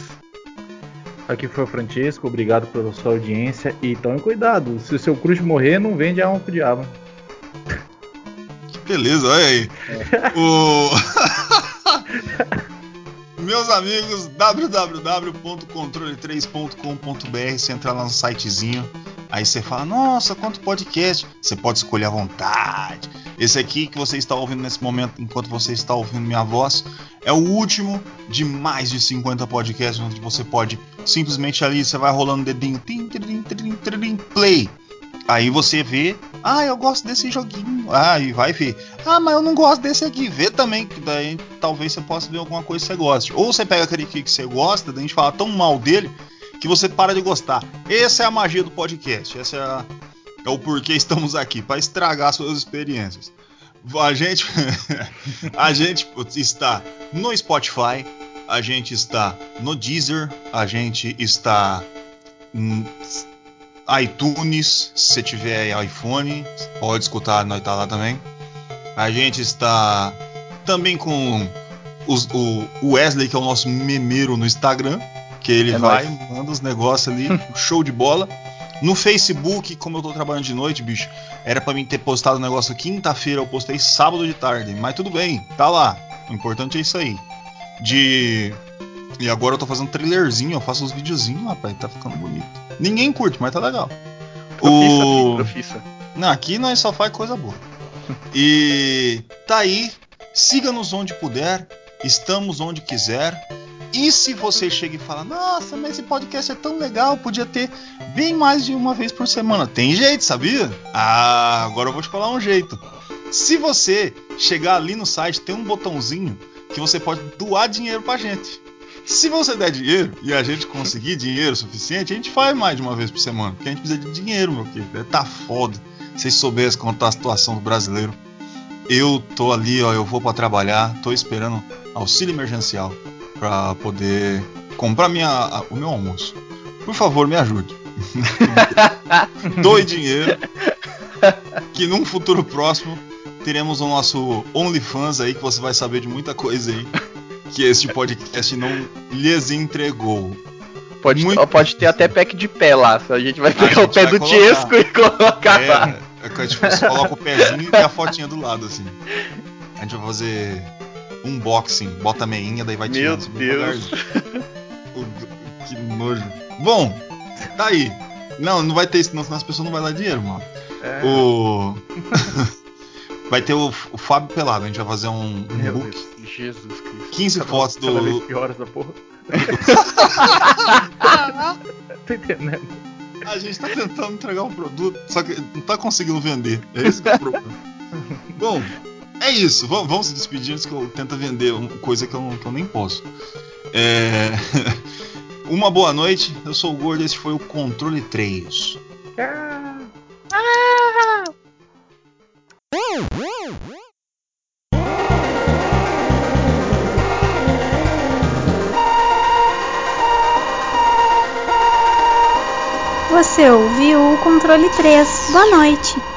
Aqui foi o Francisco, obrigado pela sua audiência e tome cuidado, se o seu cruz morrer, não vende a alma pro diabo.
Que beleza, olha aí. O... Meus amigos, www.controle3.com.br, você entra lá no sitezinho, aí você fala, nossa, quanto podcast. Você pode escolher à vontade. Esse aqui que você está ouvindo nesse momento, enquanto você está ouvindo minha voz, é o último de mais de 50 podcasts, onde você pode simplesmente ali, você vai rolando o dedinho, tim, tirim, tirim, tirim, play. Aí você vê, ah, eu gosto desse joguinho. Ah, e vai ver. Ah, mas eu não gosto desse aqui. Vê também, que daí talvez você possa ver alguma coisa que você goste. Ou você pega aquele que você gosta, daí a gente fala tão mal dele que você para de gostar. Essa é a magia do podcast. Essa é, a- é o porquê estamos aqui, para estragar suas experiências. A gente, a gente está no Spotify, a gente está no Deezer, a gente está hum, iTunes, se você tiver iPhone, pode escutar, nós tá lá também. A gente está também com o Wesley, que é o nosso memeiro no Instagram, que ele
É
vai,
nóis.
manda os negócios ali, show de bola. No Facebook, como eu tô trabalhando de noite, bicho, era pra mim ter postado o negócio quinta-feira, eu postei sábado de tarde, mas tudo bem, tá lá. O importante é isso aí. De. E agora eu tô fazendo trailerzinho, eu faço uns videozinhos, rapaz, tá ficando bonito. Ninguém curte, mas tá legal.
Profissa,
O-
profissa.
Não, aqui nós só faz coisa boa. E tá aí, siga-nos onde puder, estamos onde quiser. E se você chega e fala, nossa, mas esse podcast é tão legal, podia ter bem mais de uma vez por semana. Tem jeito, sabia? Ah, agora eu vou te falar um jeito. Se você chegar ali no site, tem um botãozinho que você pode doar dinheiro pra gente. Se você der dinheiro e a gente conseguir dinheiro suficiente, a gente faz mais de uma vez por semana. Porque a gente precisa de dinheiro, meu querido. Tá foda. Se vocês soubessem tá a situação do brasileiro. Eu tô ali, ó, eu vou pra trabalhar, tô esperando auxílio emergencial pra poder comprar minha, a- o meu almoço. Por favor, me ajude. Doe dinheiro. Que num futuro próximo teremos o nosso OnlyFans aí, que você vai saber de muita coisa aí. Que este podcast não lhes entregou.
Pode,
Muito-
pode ter até pack de pé lá. A gente vai pegar
gente
o pé do
colocar.
Tiesco e colocar lá.
É, é que, tipo, você coloca o pezinho e a fotinha do lado, assim. A gente vai fazer unboxing, bota a meinha, daí vai
Meu
tirando. bem
Deus.
que nojo. Bom, tá aí. Não, não vai ter isso, não, senão as pessoas não vão dar dinheiro, mano.
É,
O. vai ter o, o Fábio Pelado, a gente vai fazer um, um
Meu
book.
Deus.
Jesus Cristo.
15
cada-
fotos
cada vez
do.
pior essa porra. Tô entendendo.
A gente tá tentando entregar um produto, só que não tá conseguindo vender. É esse que é o problema. Bom, é isso, vamos, vamos se despedir antes que eu tenta vender coisa que eu, que eu nem posso. É... Uma boa noite, eu sou o Gordo, e esse foi o Controle 3.
Ah.
Ah. Você ouviu o Controle 3. Boa noite.